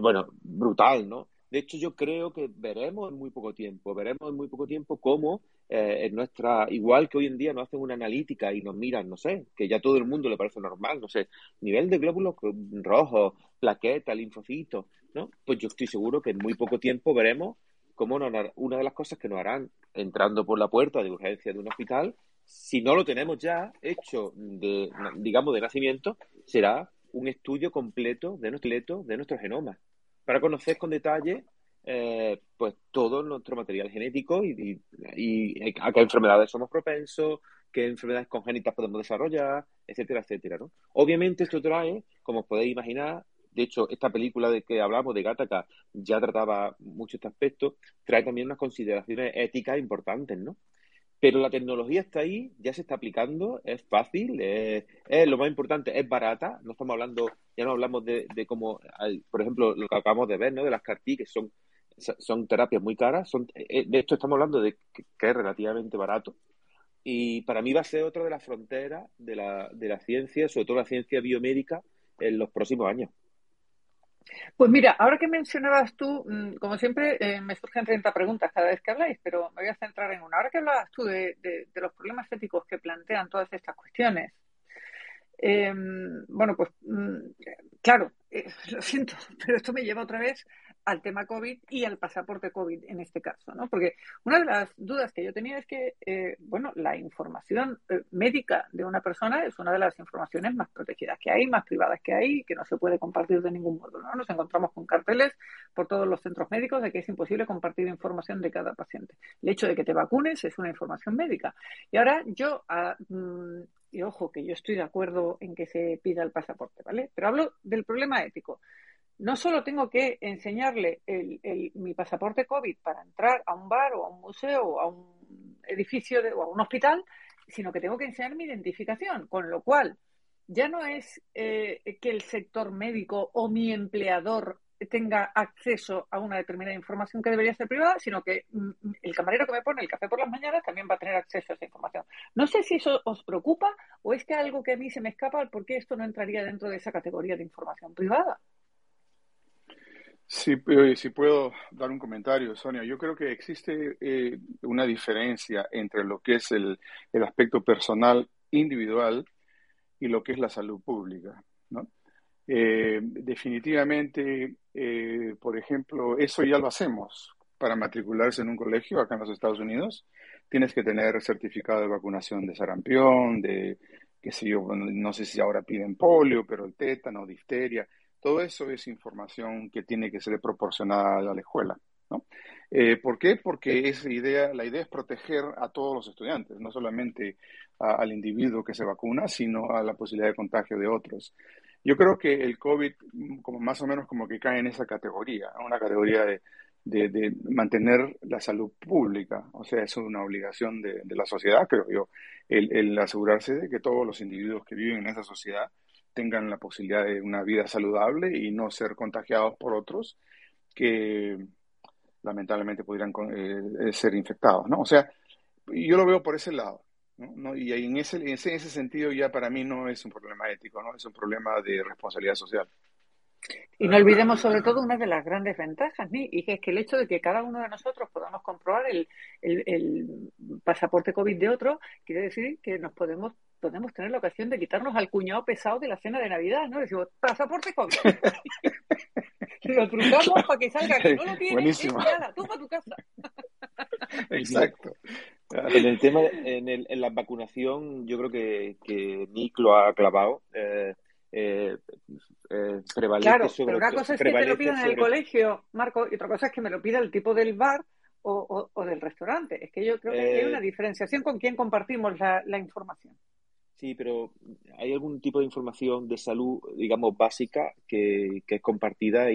bueno, brutal, ¿no? De hecho, yo creo que veremos en muy poco tiempo, veremos en muy poco tiempo cómo eh, en nuestra, igual que hoy en día nos hacen una analítica y nos miran, no sé, que ya todo el mundo le parece normal, no sé, nivel de glóbulos rojos, plaquetas, linfocitos, ¿no? Pues yo estoy seguro que en muy poco tiempo veremos cómo una de las cosas que nos harán entrando por la puerta de urgencia de un hospital, si no lo tenemos ya hecho de, digamos, de nacimiento, será un estudio completo de nuestro, de nuestro genoma para conocer con detalle eh, pues todo nuestro material genético y, a qué enfermedades somos propensos, qué enfermedades congénitas podemos desarrollar, etcétera, etcétera. ¿no? Obviamente esto trae, como os podéis imaginar, de hecho, esta película de que hablamos de Gattaca ya trataba mucho este aspecto, trae también unas consideraciones éticas importantes, ¿no? Pero la tecnología está ahí, ya se está aplicando, es fácil, es, lo más importante, es barata. No estamos hablando, ya no hablamos de, de cómo, por ejemplo, lo que acabamos de ver, ¿no? De las CAR-T, que son, son terapias muy caras. Son, eh, de esto estamos hablando de que, es relativamente barato. Y para mí va a ser otra de las fronteras de la, de la ciencia, sobre todo la ciencia biomédica, en los próximos años. Pues mira, ahora que mencionabas tú, mm, como siempre, eh, me surgen 30 preguntas cada vez que habláis, pero me voy a centrar en una. Ahora que hablabas tú de, los problemas éticos que plantean todas estas cuestiones, em, bueno, pues mm, claro, eh, lo siento, pero esto me lleva otra vez al tema COVID y al pasaporte COVID en este caso, ¿no? Porque una de las dudas que yo tenía es que, eh, bueno, la información eh, médica de una persona es una de las informaciones más protegidas que hay, más privadas que hay, que no se puede compartir de ningún modo, ¿no? Nos encontramos con carteles por todos los centros médicos de que es imposible compartir información de cada paciente. El hecho de que te vacunes es una información médica. Y ahora yo, ah, mm, y ojo, que yo estoy de acuerdo en que se pida el pasaporte, ¿vale? Pero hablo del problema ético no solo tengo que enseñarle mi pasaporte COVID para entrar a un bar o a un museo o a un edificio o a un hospital, sino que tengo que enseñar mi identificación, con lo cual ya no es eh, que el sector médico o mi empleador tenga acceso a una determinada información que debería ser privada, sino que mm, el camarero que me pone el café por las mañanas también va a tener acceso a esa información. No sé si eso os preocupa o es que algo que a mí se me escapa porque esto no entraría dentro de esa categoría de información privada. Sí, si puedo dar un comentario, Sonia. Yo creo que existe eh, una diferencia entre lo que es el, aspecto personal individual y lo que es la salud pública. ¿no? Eh, definitivamente, eh, por ejemplo, eso ya lo hacemos. Para matricularse en un colegio acá en los Estados Unidos, tienes que tener certificado de vacunación de sarampión, de, qué sé yo, no sé si ahora piden polio, pero el tétano, difteria todo eso es información que tiene que ser proporcionada a la escuela. ¿no? Eh, ¿Por qué? Porque esa idea, la idea es proteger a todos los estudiantes, no solamente al individuo que se vacuna, sino a la posibilidad de contagio de otros. Yo creo que el COVID, como más o menos como que cae en esa categoría, una categoría de, de, mantener la salud pública. O sea, es una obligación de, de la sociedad, creo yo, el, el, asegurarse de que todos los individuos que viven en esa sociedad tengan la posibilidad de una vida saludable y no ser contagiados por otros que lamentablemente pudieran eh, eh, ser infectados, ¿no? O sea, yo lo veo por ese lado, ¿no? Y en ese, en ese, sentido ya para mí no es un problema ético, ¿no? Es un problema de responsabilidad social. Y no olvidemos sobre todo una de las grandes ventajas, ¿sí? y que es que el hecho de que cada uno de nosotros podamos comprobar el, el, el pasaporte COVID de otro, quiere decir que nos podemos podemos tener la ocasión de quitarnos al cuñado pesado de la cena de Navidad, ¿no? Decimos, pasaporte COVID. lo trucamos para que salga que no lo tiene, Buenísimo. nada, tú para tu casa. Exacto. En el tema, en, el, en la vacunación, yo creo que, que Nick lo ha clavado. Eh, eh, eh, claro, pero una cosa es que te lo pidan en el colegio, Marco, y otra cosa es que me lo pida el tipo del bar o, o, del restaurante. Es que yo creo que hay una diferenciación con quién compartimos la, la información. Sí, pero ¿hay algún tipo de información de salud, digamos, básica que, es compartida,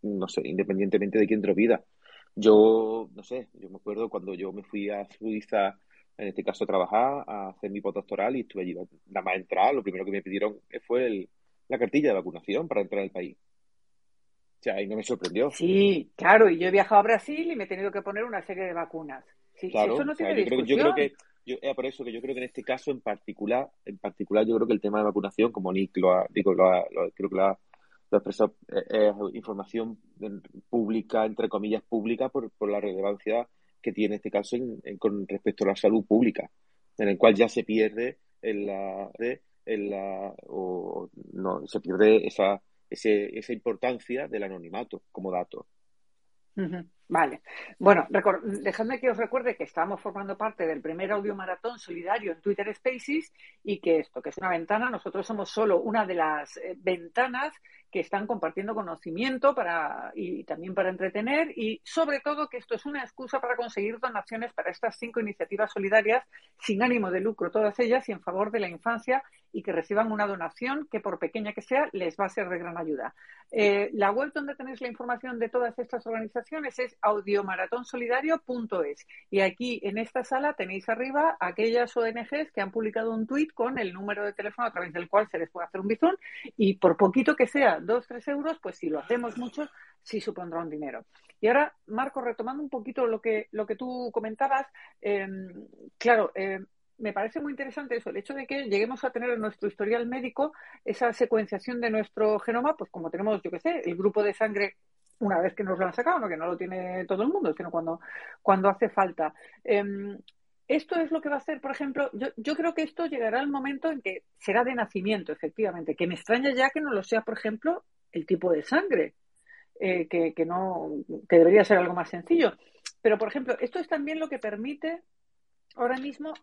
no sé, independientemente de quién te lo pida? Yo, no sé, yo me acuerdo cuando yo me fui a Suiza, en este caso a trabajar, a hacer mi postdoctoral y estuve allí, nada más entrar, lo primero que me pidieron fue la cartilla de vacunación para entrar al país. O sea, ahí no me sorprendió. Sí, claro, y yo he viajado a Brasil y me he tenido que poner una serie de vacunas. Sí, claro, eso no tiene yo creo que yo, es por eso que yo creo que en este caso en particular, en particular yo creo que el tema de vacunación, como Nick lo ha, digo, lo, creo que lo ha, expresado, es, información pública, entre comillas, pública por, por la relevancia que tiene este caso con respecto a la salud pública, en el cual ya se pierde en la, en la o no se pierde esa, ese, esa importancia del anonimato como dato. Vale. Bueno, dejadme que os recuerde que estamos formando parte del primer audio maratón solidario en Twitter Spaces y que esto, que es una ventana, nosotros somos solo una de las eh, ventanas que están compartiendo conocimiento para, y también para entretener y sobre todo que esto es una excusa para conseguir donaciones para estas cinco iniciativas solidarias sin ánimo de lucro, todas ellas y en favor de la infancia y que reciban una donación que por pequeña que sea les va a ser de gran ayuda. Eh, la web donde tenéis la información de todas estas organizaciones es audiomaratonsolidario.es. Y aquí en esta sala tenéis arriba aquellas ONGs que han publicado un tuit con el número de teléfono a través del cual se les puede hacer un bizón y por poquito que sea, dos, tres euros, pues si lo hacemos muchos, sí supondrá un dinero. Y ahora, Marco, retomando un poquito lo que, lo que tú comentabas, em, claro, em, me parece muy interesante eso, el hecho de que lleguemos a tener en nuestro historial médico esa secuenciación de nuestro genoma, pues como tenemos, yo qué sé, el grupo de sangre una vez que nos lo han sacado, no que no lo tiene todo el mundo, sino cuando, cuando hace falta. Em, esto es lo que va a hacer, por ejemplo, yo, yo creo que esto llegará al momento en que será de nacimiento, efectivamente, que me extraña ya que no lo sea, por ejemplo, el tipo de sangre, eh, que, que, no, que debería ser algo más sencillo. Pero, por ejemplo, esto es también lo que permite ahora mismo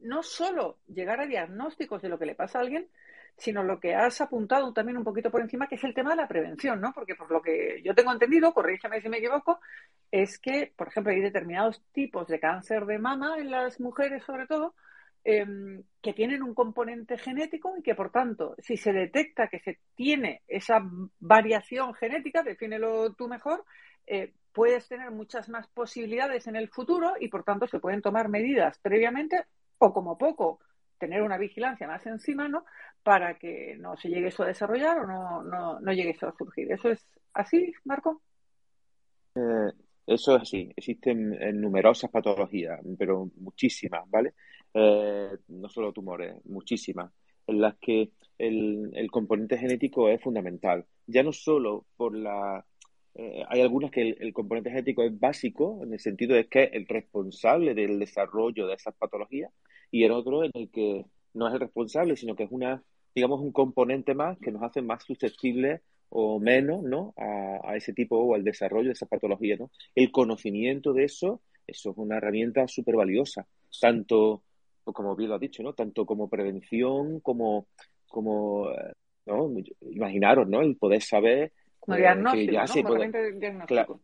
no solo llegar a diagnósticos de lo que le pasa a alguien, sino lo que has apuntado también un poquito por encima, que es el tema de la prevención, ¿no? Porque por lo que yo tengo entendido, corrígeme si me equivoco, es que, por ejemplo, hay determinados tipos de cáncer de mama en las mujeres, sobre todo, em, que tienen un componente genético y que, por tanto, si se detecta que se tiene esa variación genética, defínelo tú mejor, eh, puedes tener muchas más posibilidades en el futuro y, por tanto, se pueden tomar medidas previamente o como poco tener una vigilancia más encima, ¿no? Para que no se llegue eso a desarrollar o no, no, no llegue eso a surgir. ¿Eso es así, Marco? Eh, eso es así. Existen eh, numerosas patologías, pero muchísimas, ¿vale? Eh, no solo tumores, muchísimas, en las que el, el componente genético es fundamental. Ya no solo por la hay algunas que el, componente genético es básico, en el sentido de que es el responsable del desarrollo de esas patologías, y el otro en el que no es el responsable, sino que es una, digamos, un componente más que nos hace más susceptibles o menos, ¿no? A, a ese tipo o al desarrollo de esa patología, ¿no? El conocimiento de eso, eso es una herramienta súper valiosa, tanto, como bien lo has dicho, ¿no? Tanto como prevención, como, como, eh, ¿no? Imaginaros, ¿no? El poder saber como diagnóstico, ¿no? Claro,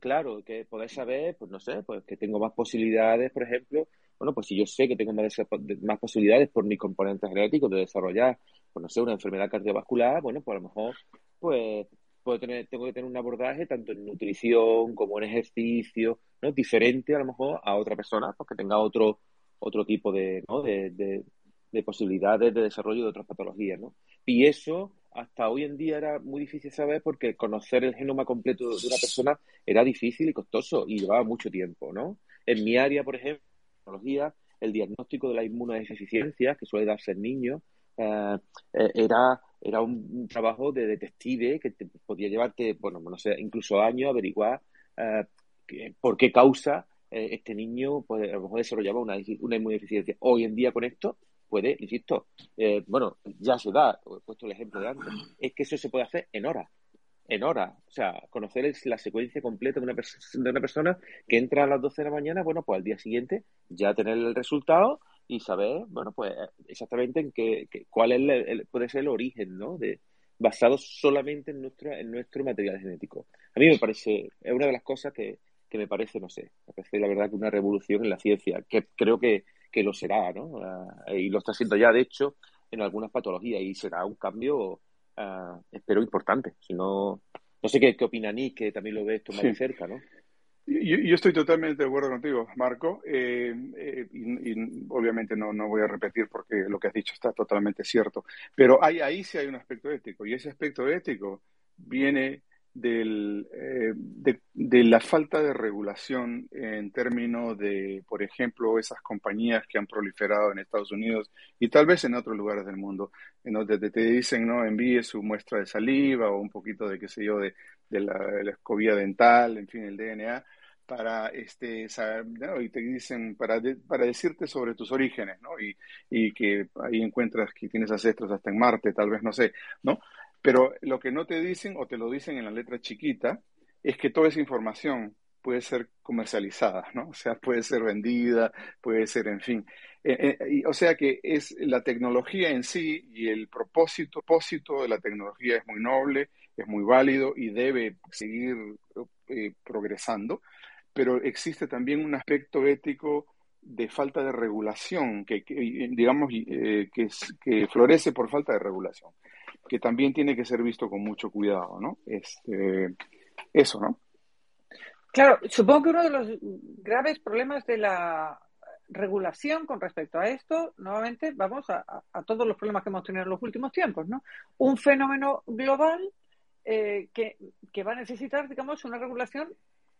claro, que poder saber, pues no sé, pues que tengo más posibilidades, por ejemplo, bueno, pues si yo sé que tengo más, más posibilidades por mis componentes genéticos de desarrollar, pues no sé, una enfermedad cardiovascular, bueno, pues a lo mejor, pues puedo tener, tengo que tener un abordaje tanto en nutrición como en ejercicio, ¿no? Diferente a lo mejor a otra persona, pues que tenga otro, otro tipo de, ¿no? de, de, de posibilidades de desarrollo de otras patologías, ¿no? Y eso hasta hoy en día era muy difícil saber porque conocer el genoma completo de una persona era difícil y costoso y llevaba mucho tiempo, ¿no? En mi área, por ejemplo, tecnología, el diagnóstico de la inmunodeficiencia, que suele darse en niños, eh, eh, era, era un, trabajo de detective que te podía llevarte, bueno, no sé, incluso años averiguar eh, por qué causa este niño pues, a lo mejor desarrollaba una, una inmunodeficiencia. Hoy en día con esto puede, insisto, bueno, ya se da, he puesto el ejemplo de antes, es que eso se puede hacer en horas, en horas, o sea, conocer la secuencia completa de una, de una persona que entra a las 12 de la mañana, bueno, pues al día siguiente ya tener el resultado y saber, bueno, pues exactamente en qué, cuál es el, puede ser el origen, ¿no? De, basado solamente en nuestro, en nuestro material genético. A mí me parece, es una de las cosas que, que me parece, no sé, me parece la verdad que una revolución en la ciencia, que creo que que lo será, ¿no? Eh, y lo está haciendo ya, de hecho, en algunas patologías y será un cambio, uh, espero, importante. Si no, no sé qué, qué opina Nick, que también lo ve esto más de cerca, ¿no? Yo, yo, estoy totalmente de acuerdo contigo, Marco, eh, eh, y, y, obviamente no, no voy a repetir porque lo que has dicho está totalmente cierto, pero hay, ahí sí hay un aspecto ético, y ese aspecto ético viene del, eh, de, la falta de regulación en términos de, por ejemplo, esas compañías que han proliferado en Estados Unidos y tal vez en otros lugares del mundo, en donde te, dicen, ¿no? Envíe su muestra de saliva o un poquito de, qué sé yo, de, de la, la, escobilla dental, en fin, el DNA, para este saber, ¿no? y te dicen para, de, para decirte sobre tus orígenes, ¿no? Y, y que ahí encuentras que tienes ancestros hasta en Marte, tal vez, no sé, ¿no? Pero lo que no te dicen o te lo dicen en la letra chiquita es que toda esa información puede ser comercializada, ¿no? O sea, puede ser vendida, puede ser, en fin. Eh, eh, o sea que es la tecnología en sí y el propósito, propósito de la tecnología es muy noble, es muy válido y debe seguir eh, progresando, pero existe también un aspecto ético de falta de regulación, que, digamos, que florece por falta de regulación que también tiene que ser visto con mucho cuidado, ¿no? Este, eso, ¿no? Claro, supongo que uno de los graves problemas de la regulación con respecto a esto, nuevamente, vamos a, todos los problemas que hemos tenido en los últimos tiempos, ¿no? Un fenómeno global eh, que, que, va a necesitar, digamos, una regulación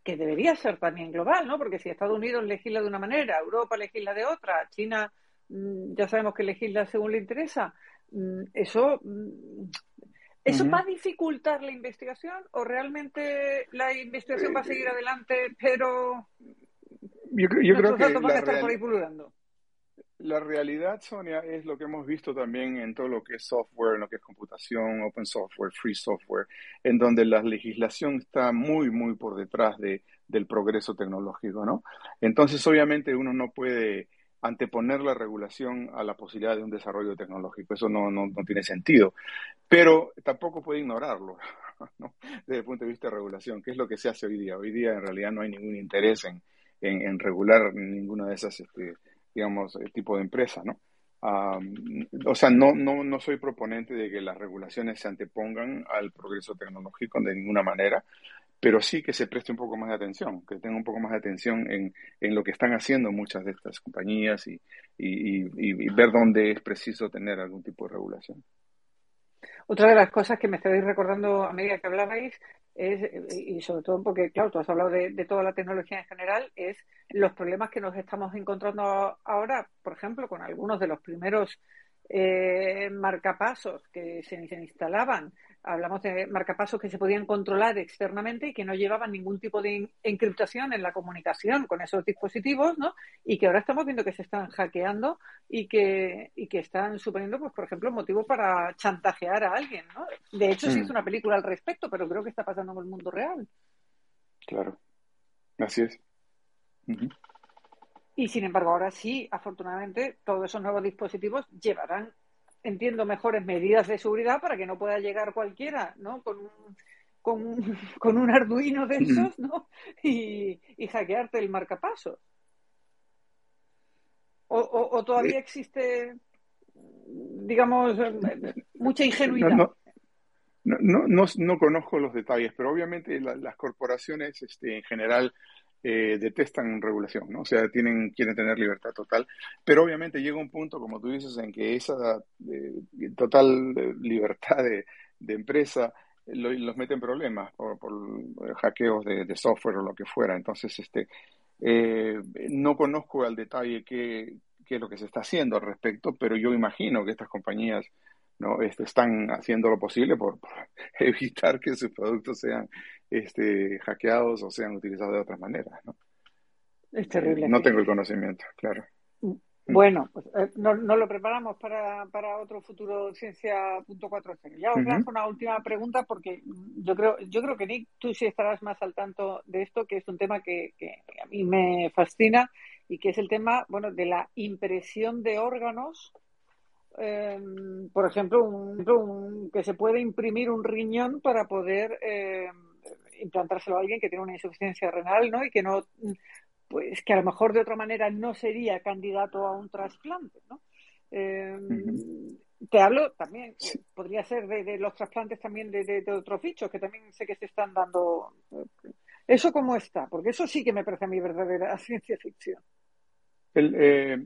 que debería ser también global, ¿no? Porque si Estados Unidos legisla de una manera, Europa legisla de otra, China mm, ya sabemos que legisla según le interesa, mm, eso mm, ¿Eso va a dificultar la investigación o realmente la investigación va a seguir adelante, pero yo, creo que van a estar por ahí pululando? La realidad, Sonia, es lo que hemos visto también en todo lo que es software, en lo que es computación, open software, free software, en donde la legislación está muy, muy por detrás de, del progreso tecnológico, ¿no? Entonces, obviamente, uno no puede anteponer la regulación a la posibilidad de un desarrollo tecnológico. Eso no, no, no tiene sentido. Pero tampoco puede ignorarlo ¿no? desde el punto de vista de regulación, que es lo que se hace hoy día. Hoy día en realidad no hay ningún interés en, en, regular ninguna de esas, este, digamos, eh, tipo de empresa, ¿no? O sea, no, no, no soy proponente de que las regulaciones se antepongan al progreso tecnológico de ninguna manera, pero sí que se preste un poco más de atención, que tenga un poco más de atención en, en lo que están haciendo muchas de estas compañías y, y, ver dónde es preciso tener algún tipo de regulación. Otra de las cosas que me estáis recordando a medida que hablabais es, y sobre todo porque, claro, tú has hablado de, toda la tecnología en general, es los problemas que nos estamos encontrando ahora, por ejemplo, con algunos de los primeros eh, marcapasos que se, se, instalaban. Hablamos de marcapasos que se podían controlar externamente y que no llevaban ningún tipo de encriptación en la comunicación con esos dispositivos, ¿no? Y que ahora estamos viendo que se están hackeando y que, y que están suponiendo, pues, por ejemplo, motivo para chantajear a alguien, ¿no? De hecho, se hizo mm. una película al respecto, pero creo que está pasando en el mundo real. Claro, así es. Y sin embargo, ahora sí, afortunadamente, todos esos nuevos dispositivos llevarán, entiendo, mejores medidas de seguridad para que no pueda llegar cualquiera, ¿no? Con un, con un, con un Arduino de esos, ¿no? Y, y hackearte el marcapaso. O, o, todavía existe, digamos, mucha ingenuidad. No, no, no, no, conozco los detalles, pero obviamente las corporaciones este, en general eh, detestan regulación, ¿no? O sea, tienen, quieren tener libertad total, pero obviamente llega un punto, como tú dices, en que esa eh, total eh, libertad de, empresa los mete en problemas por, hackeos de, software o lo que fuera. Entonces, este, no conozco al detalle qué, qué es lo que se está haciendo al respecto, pero yo imagino que estas compañías ¿no? Este, están haciendo lo posible por, evitar que sus productos sean este, hackeados o sean utilizados de otras maneras. ¿no? Es terrible. no tengo el conocimiento, claro. Mm. Mm. Bueno, pues eh, nos, lo preparamos para, para otro futuro Ciencia Ya os lanzo una última pregunta porque yo creo, yo creo que Nick, tú sí estarás más al tanto de esto, que es un tema que, que a mí me fascina y que es el tema, bueno, de la impresión de órganos eh, por ejemplo, un, que se puede imprimir un riñón para poder eh, implantárselo a alguien que tiene una insuficiencia renal, ¿no? Y que no, pues que a lo mejor de otra manera no sería candidato a un trasplante, ¿no? Em, te hablo también, podría ser de, los trasplantes también de, de, otros bichos que también sé que se están dando. ¿Eso cómo está? Porque eso sí que me parece a mí verdadera ciencia ficción. Eh,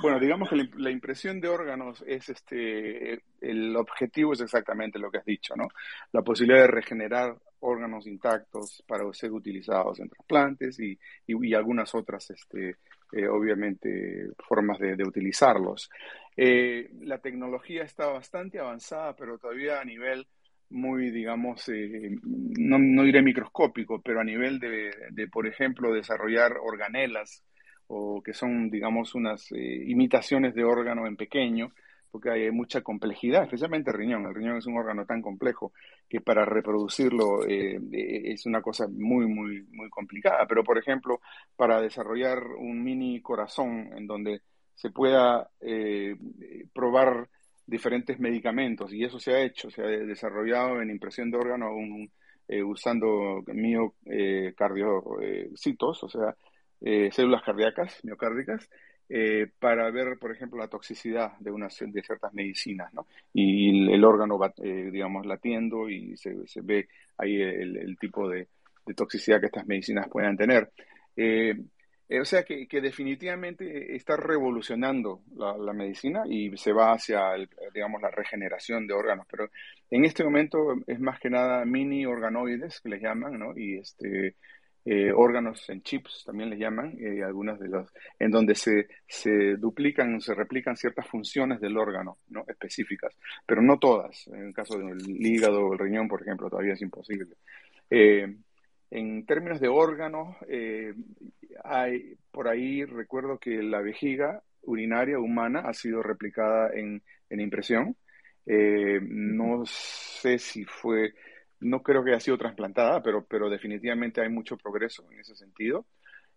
bueno, digamos que la impresión de órganos es este, el objetivo es exactamente lo que has dicho, ¿no? La posibilidad de regenerar órganos intactos para ser utilizados en trasplantes y, y, algunas otras, este, eh, obviamente, formas de, utilizarlos. Eh, la tecnología está bastante avanzada, pero todavía a nivel muy, digamos, no, no, diré microscópico, pero a nivel de, de, por ejemplo, desarrollar organelas o que son, digamos, unas eh, imitaciones de órgano en pequeño, porque hay mucha complejidad, especialmente el riñón. El riñón es un órgano tan complejo que para reproducirlo eh, eh, es una cosa muy, muy, muy complicada. Pero, por ejemplo, para desarrollar un mini corazón en donde se pueda probar diferentes medicamentos, y eso se ha hecho, se ha desarrollado en impresión de órgano usando miocardiocitos, o sea, eh, células cardíacas, miocárdicas, eh, para ver, por ejemplo, la toxicidad de, unas, de ciertas medicinas, ¿no? Y el, órgano va, eh, digamos, latiendo y se, se, ve ahí el, tipo de, toxicidad que estas medicinas puedan tener. Eh, o sea que, definitivamente está revolucionando la, medicina y se va hacia, digamos, la regeneración de órganos. Pero en este momento es más que nada mini organoides que les llaman, ¿no? Y este, eh, órganos en chips también les llaman, eh, algunos de los, en donde se, se duplican, se replican ciertas funciones del órgano, ¿no? Específicas, pero no todas. En el caso del hígado o el riñón, por ejemplo, todavía es imposible. Eh, en términos de órganos, eh, hay, por ahí recuerdo que la vejiga urinaria humana ha sido replicada en, en impresión. No sé si fue, no creo que haya sido trasplantada, pero, pero definitivamente hay mucho progreso en ese sentido.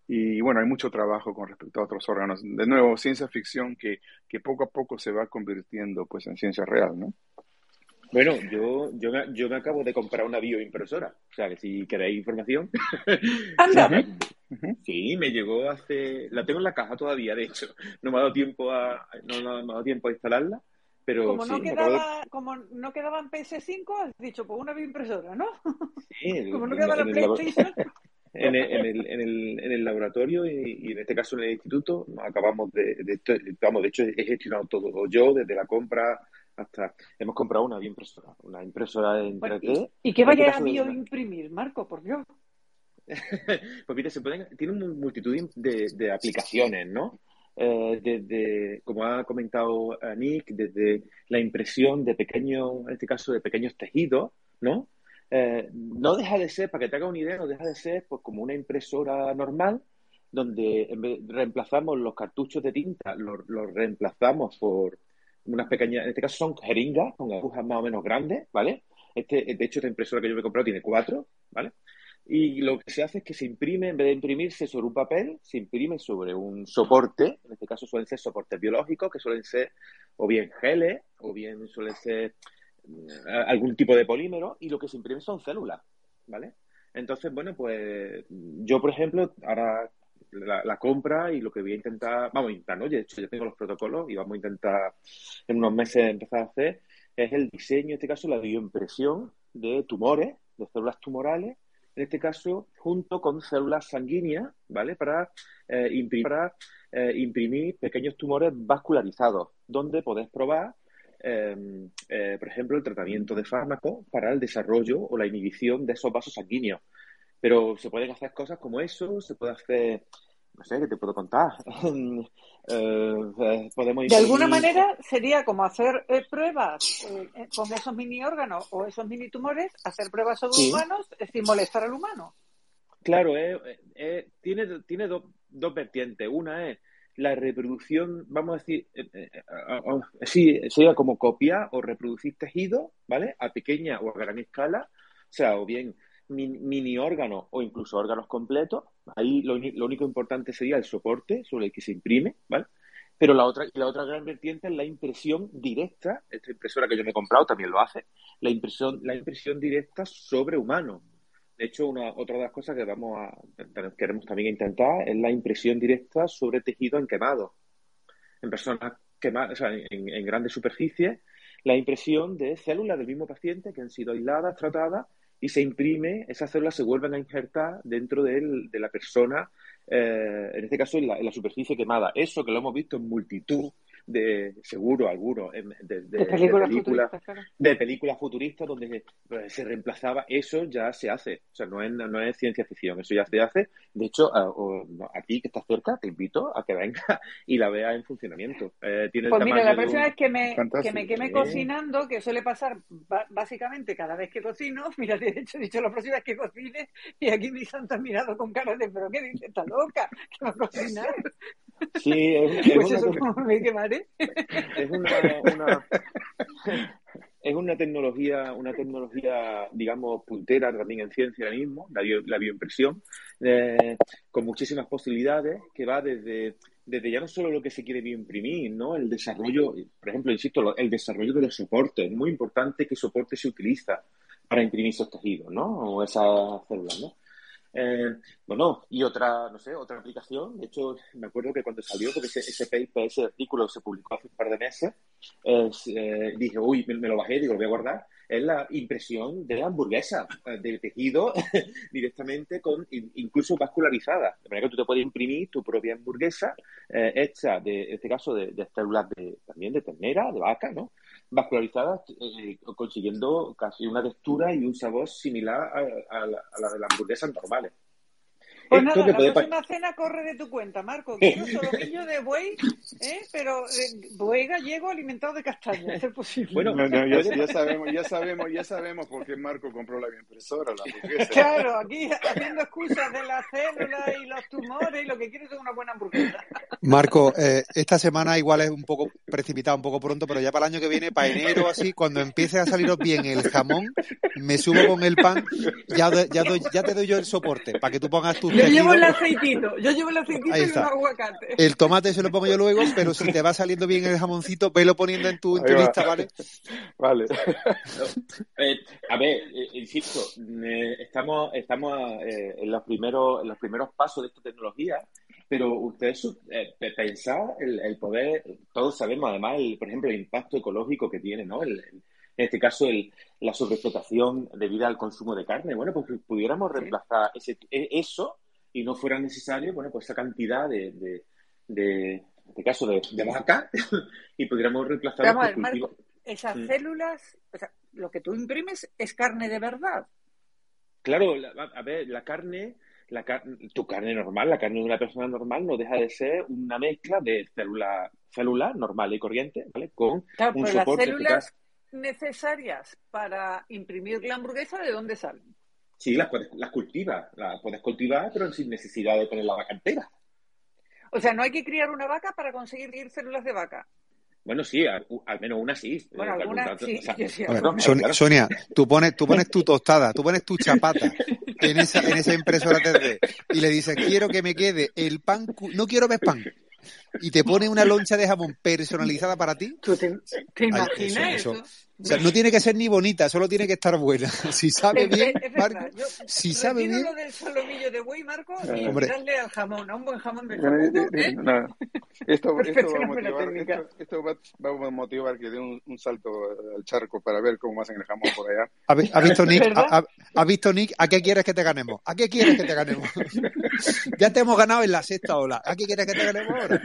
Y bueno, hay mucho trabajo con respecto a otros órganos. De nuevo, ciencia ficción que, que poco a poco se va convirtiendo pues en ciencia real, ¿no? Bueno, yo, yo, me, yo me acabo de comprar una bioimpresora. O sea, que si queréis información. ¡Anda! sí, me llegó hace. La tengo en la caja todavía, de hecho. No me ha dado tiempo a, no, me ha dado tiempo a instalarla. Pero como, no quedaba, como no quedaban PS5, has dicho, pues una bioimpresora, ¿no? Sí, como no quedaba la PlayStation. En el, en, el, en, el, en el laboratorio y, en este caso en el instituto acabamos de, de, vamos, de hecho he gestionado todo yo desde la compra hasta hemos comprado una bioimpresora, una impresora en 3D. ¿Y qué vaya este a bioimprimir, Marco, por Dios? pues mira, se pueden, tiene una multitud de, aplicaciones, ¿no? Eh, desde, como ha comentado eh, Nick, desde la impresión de pequeños, en este caso de pequeños tejidos, ¿no? Eh, no deja de ser, para que te haga una idea, no deja de ser pues como una impresora normal, donde reemplazamos los cartuchos de tinta, los reemplazamos por, unas pequeñas, en este caso son jeringas con agujas más o menos grandes, ¿vale? Este, de hecho, esta impresora que yo me he comprado tiene cuatro, ¿vale? Y lo que se hace es que se imprime, en vez de imprimirse sobre un papel, se imprime sobre un soporte, en este caso suelen ser soportes biológicos, que suelen ser o bien geles, o bien suelen ser mm, algún tipo de polímero, y lo que se imprime son células, ¿vale? Entonces, bueno, pues yo, por ejemplo, ahora la, compra y lo que voy a intentar, vamos a intentar, ¿no? De hecho, yo tengo los protocolos y vamos a intentar en unos meses empezar a hacer, es el diseño, en este caso, la bioimpresión de tumores, de células tumorales, en este caso, junto con células sanguíneas, ¿vale? Para, eh, imprimir, eh, imprimir pequeños tumores vascularizados, donde podés probar em, eh, por ejemplo, el tratamiento de fármacos para el desarrollo o la inhibición de esos vasos sanguíneos. Pero se pueden hacer cosas como eso, se puede hacer, no sé, ¿qué te puedo contar? Eh, eh, podemos de alguna manera sería como hacer eh, pruebas con esos mini órganos o esos mini tumores, hacer pruebas sobre humanos sin molestar al humano. Claro, tiene, tiene dos vertientes. Una es la reproducción, vamos a decir, sí, sería como copiar o reproducir tejido, ¿vale? A pequeña o a gran escala, o sea, o bien mini, órganos o incluso órganos completos. Ahí lo, único importante sería el soporte sobre el que se imprime, ¿vale? Pero la otra, la otra gran vertiente es la impresión directa. Esta impresora que yo me he comprado también lo hace. La impresión, la impresión directa sobre humanos. De hecho, una, otra de las cosas que vamos a, queremos también intentar es la impresión directa sobre tejido en quemado. En personas quemadas, o sea, en, en grandes superficies, la impresión de células del mismo paciente que han sido aisladas, tratadas y se imprime, esas células se vuelven a injertar dentro de la persona, eh, en este caso en la, en la, superficie quemada. Eso que lo hemos visto en multitud de seguro algunos de, de, películas de películas futuristas donde se reemplazaba eso ya se hace. O sea no es no es ciencia ficción eso ya se hace. De hecho aquí que estás cerca te invito a que venga y la veas en funcionamiento. Eh, pues mira la próxima vez que me que me queme cocinando que suele pasar básicamente cada vez que cocino mira de hecho he dicho la próxima vez que cocine y aquí mi santa ha mirado con cara de pero qué dice está loca que va a cocinar Sí, es, pues una, es una, es una tecnología, una tecnología, digamos, puntera también en ciencia ahora mismo, la, la bioimpresión, eh, con muchísimas posibilidades, que va desde, desde ya no solo lo que se quiere bioimprimir, ¿no? El desarrollo, por ejemplo, insisto, el desarrollo de los soportes. Es muy importante qué soporte se utiliza para imprimir esos tejidos, ¿no? O esas células, ¿no? Eh, bueno, y otra, no sé, otra aplicación. De hecho, me acuerdo que cuando salió, porque ese, ese paper, ese artículo se publicó hace un par de meses, eh, dije, uy, me, lo bajé, digo, lo voy a guardar. es la impresión de la hamburguesa, eh, del tejido directamente con incluso vascularizada. De manera que tú te puedes imprimir tu propia hamburguesa eh, hecha, de, en este caso, de, células de, también de ternera, de vaca, ¿no? Vascularizadas, eh, consiguiendo casi una textura y un sabor similar a la de las hamburguesas normales. Pues nada, la próxima cena corre de tu cuenta, Marco. Quiero solomillo de buey, ¿eh? pero eh, buey gallego alimentado de castaña, es posible. Bueno, ya, sabemos, ya sabemos, ya sabemos por qué Marco compró la impresora, la Claro, aquí haciendo excusas de las células y los tumores y lo que quieres es una buena hamburguesa. Marco, eh, esta semana igual es un poco precipitado, un poco pronto, pero ya para el año que viene, para enero así, cuando empiece a saliros bien el jamón, me subo con el pan, ya, ya, ya te doy yo el soporte, para que tú pongas tus yo llevo el aceitito, yo llevo el aceitito y el aguacate. El tomate se lo pongo yo luego, pero si te va saliendo bien el jamoncito, velo poniendo en tu, lista, ¿vale? Vale. Eh, a ver, eh, insisto, estamos, estamos eh, en, los primeros, en los primeros pasos de esta tecnología, pero ustedes pensar el, el, poder, todos sabemos además, el, por ejemplo, el impacto ecológico que tiene, ¿no? El, en este caso el, la sobreexplotación debido al consumo de carne. Bueno, pues pudiéramos reemplazar ese, e, eso y no fuera necesario, bueno, pues esa cantidad de, de, de en este caso, de, vaca y pudiéramos reemplazar Marco, esas mm. células, o sea, lo que tú imprimes es carne de verdad. Claro, a ver, la carne, la tu carne normal, la carne de una persona normal no deja de ser una mezcla de célula, célula normal y corriente, ¿vale? Con un soporte. Las células necesarias para imprimir la hamburguesa, ¿de dónde salen? Sí, las, puedes, las cultivas, las puedes cultivar, pero sin necesidad de poner la vaca entera. O sea, no hay que criar una vaca para conseguir células de vaca. Bueno, sí, al, menos una sí. Bueno, alguna sí. Sonia, tú pones, tú pones tu tostada, tú pones tu chapata en esa, en esa impresora 3D y le dices, quiero que me quede el pan, no quiero ver pan, y te pone una loncha de jamón personalizada para ti. ¿Tú te, imaginas eso, O sea, no tiene que ser ni bonita, solo tiene que estar buena. Si sabe bien, Marco, si sabe bien... lo del solomillo de buey, Marco, y darle al jamón, a un buen jamón de jamón. ¿eh? Esto, esto, va a motivar, esto, va, a motivar que dé un, un, salto al charco para ver cómo hacen el jamón por allá. ¿Ha, visto Nick? Ha, ha, visto Nick? ¿A qué quieres que te ganemos? ¿A qué quieres que te ganemos? ya te hemos ganado en la sexta ola. ¿A qué quieres que te ganemos ahora?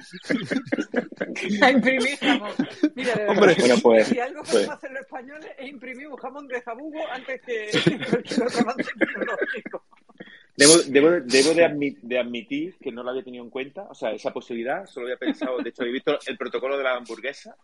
a imprimir jamón. Mira, Hombre, bueno, pues, si algo pues. podemos hacer los españoles es imprimir un jamón de jabugo antes que cualquier otro avance tecnológico. Debo, debo, debo de, admitir que no lo había tenido en cuenta, o sea, esa posibilidad, solo había pensado, de hecho, he visto el protocolo de la hamburguesa,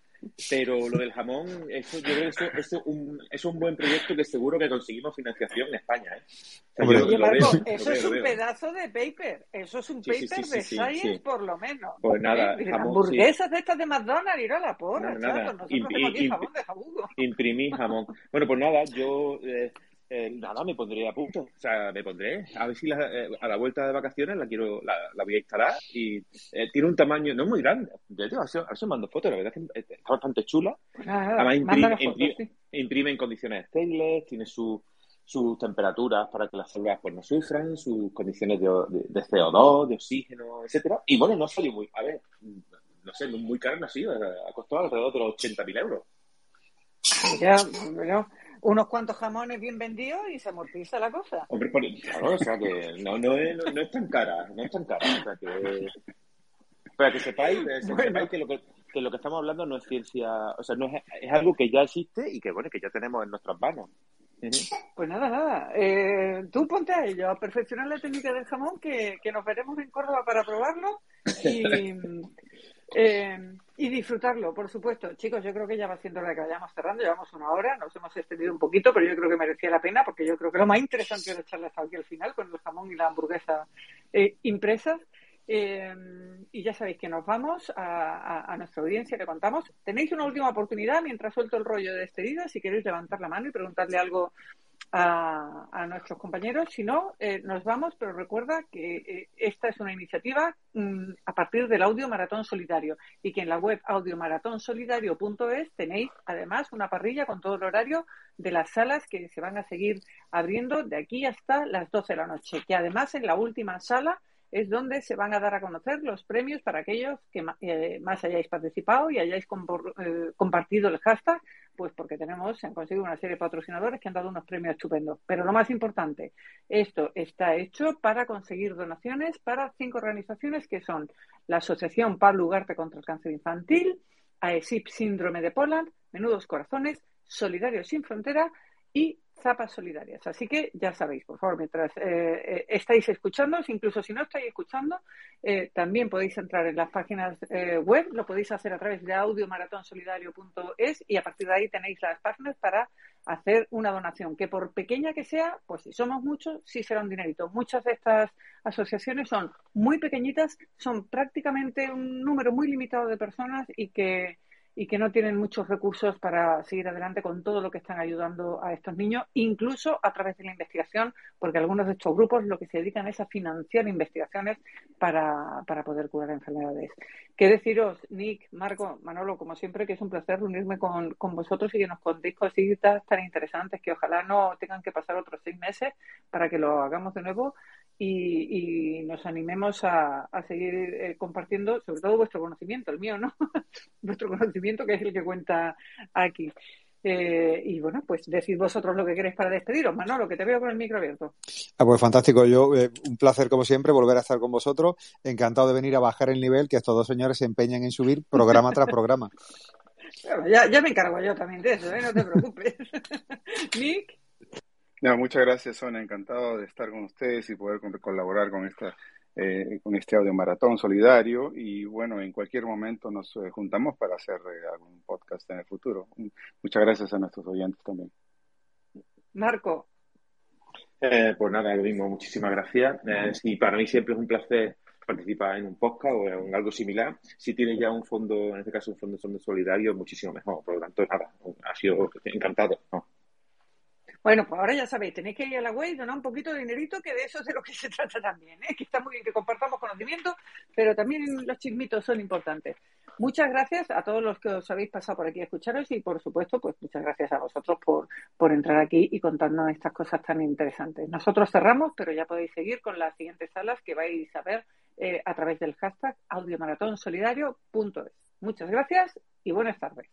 pero lo del jamón, eso, yo creo que eso, eso un, es un buen proyecto que seguro que conseguimos financiación en España. ¿eh? Oye, Marco, eso es un pedazo de paper, eso es un paper de Science, por lo menos. Pues nada, ¿Eh? hamburguesas de estas de McDonald's, ir a la porra, no, nada, nosotros tenemos aquí jamón de jabugo. Imprimí jamón. Bueno, pues nada, yo... Eh, eh, nada, me pondré a punto. O sea, me pondré. A ver si eh, a la vuelta de vacaciones la quiero, la, voy a instalar. Y eh, tiene un tamaño, no es muy grande. Yo te a mando fotos, la verdad es que está bastante chula. Además, imprime, en condiciones stainless, tiene sus temperaturas para que las células pues, no sufran, sus condiciones de, de, CO2, de oxígeno, etcétera Y bueno, no salió muy, a ver, no sé, muy caro no ha sido, ha costado alrededor de los 80.000 euros. Ya, bueno, unos cuantos jamones bien vendidos y se amortiza la cosa. Hombre, claro, o sea que no, no, es, no, es tan cara, no es tan cara. O sea que, para que sepáis, eh, que, lo que, que lo que estamos hablando no es ciencia, o sea, no es, es algo que ya existe y que bueno, que ya tenemos en nuestras manos. Pues nada, nada. Eh, tú ponte a ello, a perfeccionar la técnica del jamón, que, que nos veremos en Córdoba para probarlo. Y, Eh, y disfrutarlo, por supuesto. Chicos, yo creo que ya va siendo hora que vayamos cerrando. Llevamos una hora, nos hemos extendido un poquito, pero yo creo que merecía la pena porque yo creo que lo más interesante es echarles aquí al final con el jamón y la hamburguesa eh, impresas. Eh, y ya sabéis que nos vamos a, a, nuestra audiencia, le contamos. Tenéis una última oportunidad mientras suelto el rollo de despedida, si queréis levantar la mano y preguntarle algo a, nuestros compañeros. Si no, eh, nos vamos, pero recuerda que eh, esta es una iniciativa mm, a partir del Audio Maratón Solidario y que en la web audiomaratonsolidario.es tenéis además una parrilla con todo el horario de las salas que se van a seguir abriendo de aquí hasta las 12 de la noche. Que además en la última sala es donde se van a dar a conocer los premios para aquellos que eh, más hayáis participado y hayáis eh, compartido el hashtag, pues porque tenemos, se han conseguido una serie de patrocinadores que han dado unos premios estupendos. Pero lo más importante, esto está hecho para conseguir donaciones para cinco organizaciones que son la Asociación Pablo Ugarte contra el Cáncer Infantil, AESIP Síndrome de Poland, Menudos Corazones, Solidarios Sin Frontera y zapas solidarias. Así que ya sabéis, por favor, mientras eh, eh, estáis escuchando, incluso si no estáis escuchando, eh, también podéis entrar en las páginas web, lo podéis hacer a través de audiomaratónsolidario.es y a partir de ahí tenéis las páginas para hacer una donación, que por pequeña que sea, pues si somos muchos, sí será un dinerito. Muchas de estas asociaciones son muy pequeñitas, son prácticamente un número muy limitado de personas y que y que no tienen muchos recursos para seguir adelante con todo lo que están ayudando a estos niños, incluso a través de la investigación, porque algunos de estos grupos lo que se dedican es a financiar investigaciones para, para poder curar enfermedades. ¿Qué deciros, Nick, Marco, Manolo, como siempre, que es un placer reunirme con, con vosotros y que nos contéis cositas tan interesantes que ojalá no tengan que pasar otros seis meses para que lo hagamos de nuevo y, nos animemos a, seguir eh, compartiendo, sobre todo vuestro conocimiento, el mío, ¿no? vuestro conocimiento que es el que cuenta aquí. Eh, y bueno, pues decid vosotros lo que queréis para despediros. Manolo, que te veo con el micro abierto. Ah, pues fantástico. Yo, eh, un placer como siempre volver a estar con vosotros. Encantado de venir a bajar el nivel, que estos dos señores se empeñan en subir programa tras programa. ya, ya me encargo yo también de eso, no te preocupes. Nick muchas gracias, Sonia. Encantado de estar con ustedes y poder colaborar con esta eh, con este audio maratón solidario y bueno, en cualquier momento nos eh, juntamos para hacer eh, algún podcast en el futuro. Muchas gracias a nuestros oyentes también. Marco. pues nada, lo mismo, muchísimas gracias. y para mí siempre es un placer participar en un podcast o en algo similar. Si tiene ya un fondo, en este caso un fondo, fondo solidario, muchísimo mejor. Por lo tanto, nada, ha sido encantado. Bueno, pues ahora ya sabéis, tenéis que ir a la web y donar un poquito de dinerito, que de eso es de lo que se trata también, ¿eh? que está muy bien que compartamos conocimiento, pero también los chismitos son importantes. Muchas gracias a todos los que os habéis pasado por aquí a escucharos y, por supuesto, pues muchas gracias a vosotros por, por entrar aquí y contarnos estas cosas tan interesantes. Nosotros cerramos, pero ya podéis seguir con las siguientes salas que vais a ver eh, a través del hashtag audiomaratónsolidario.es. Muchas gracias y buenas tardes.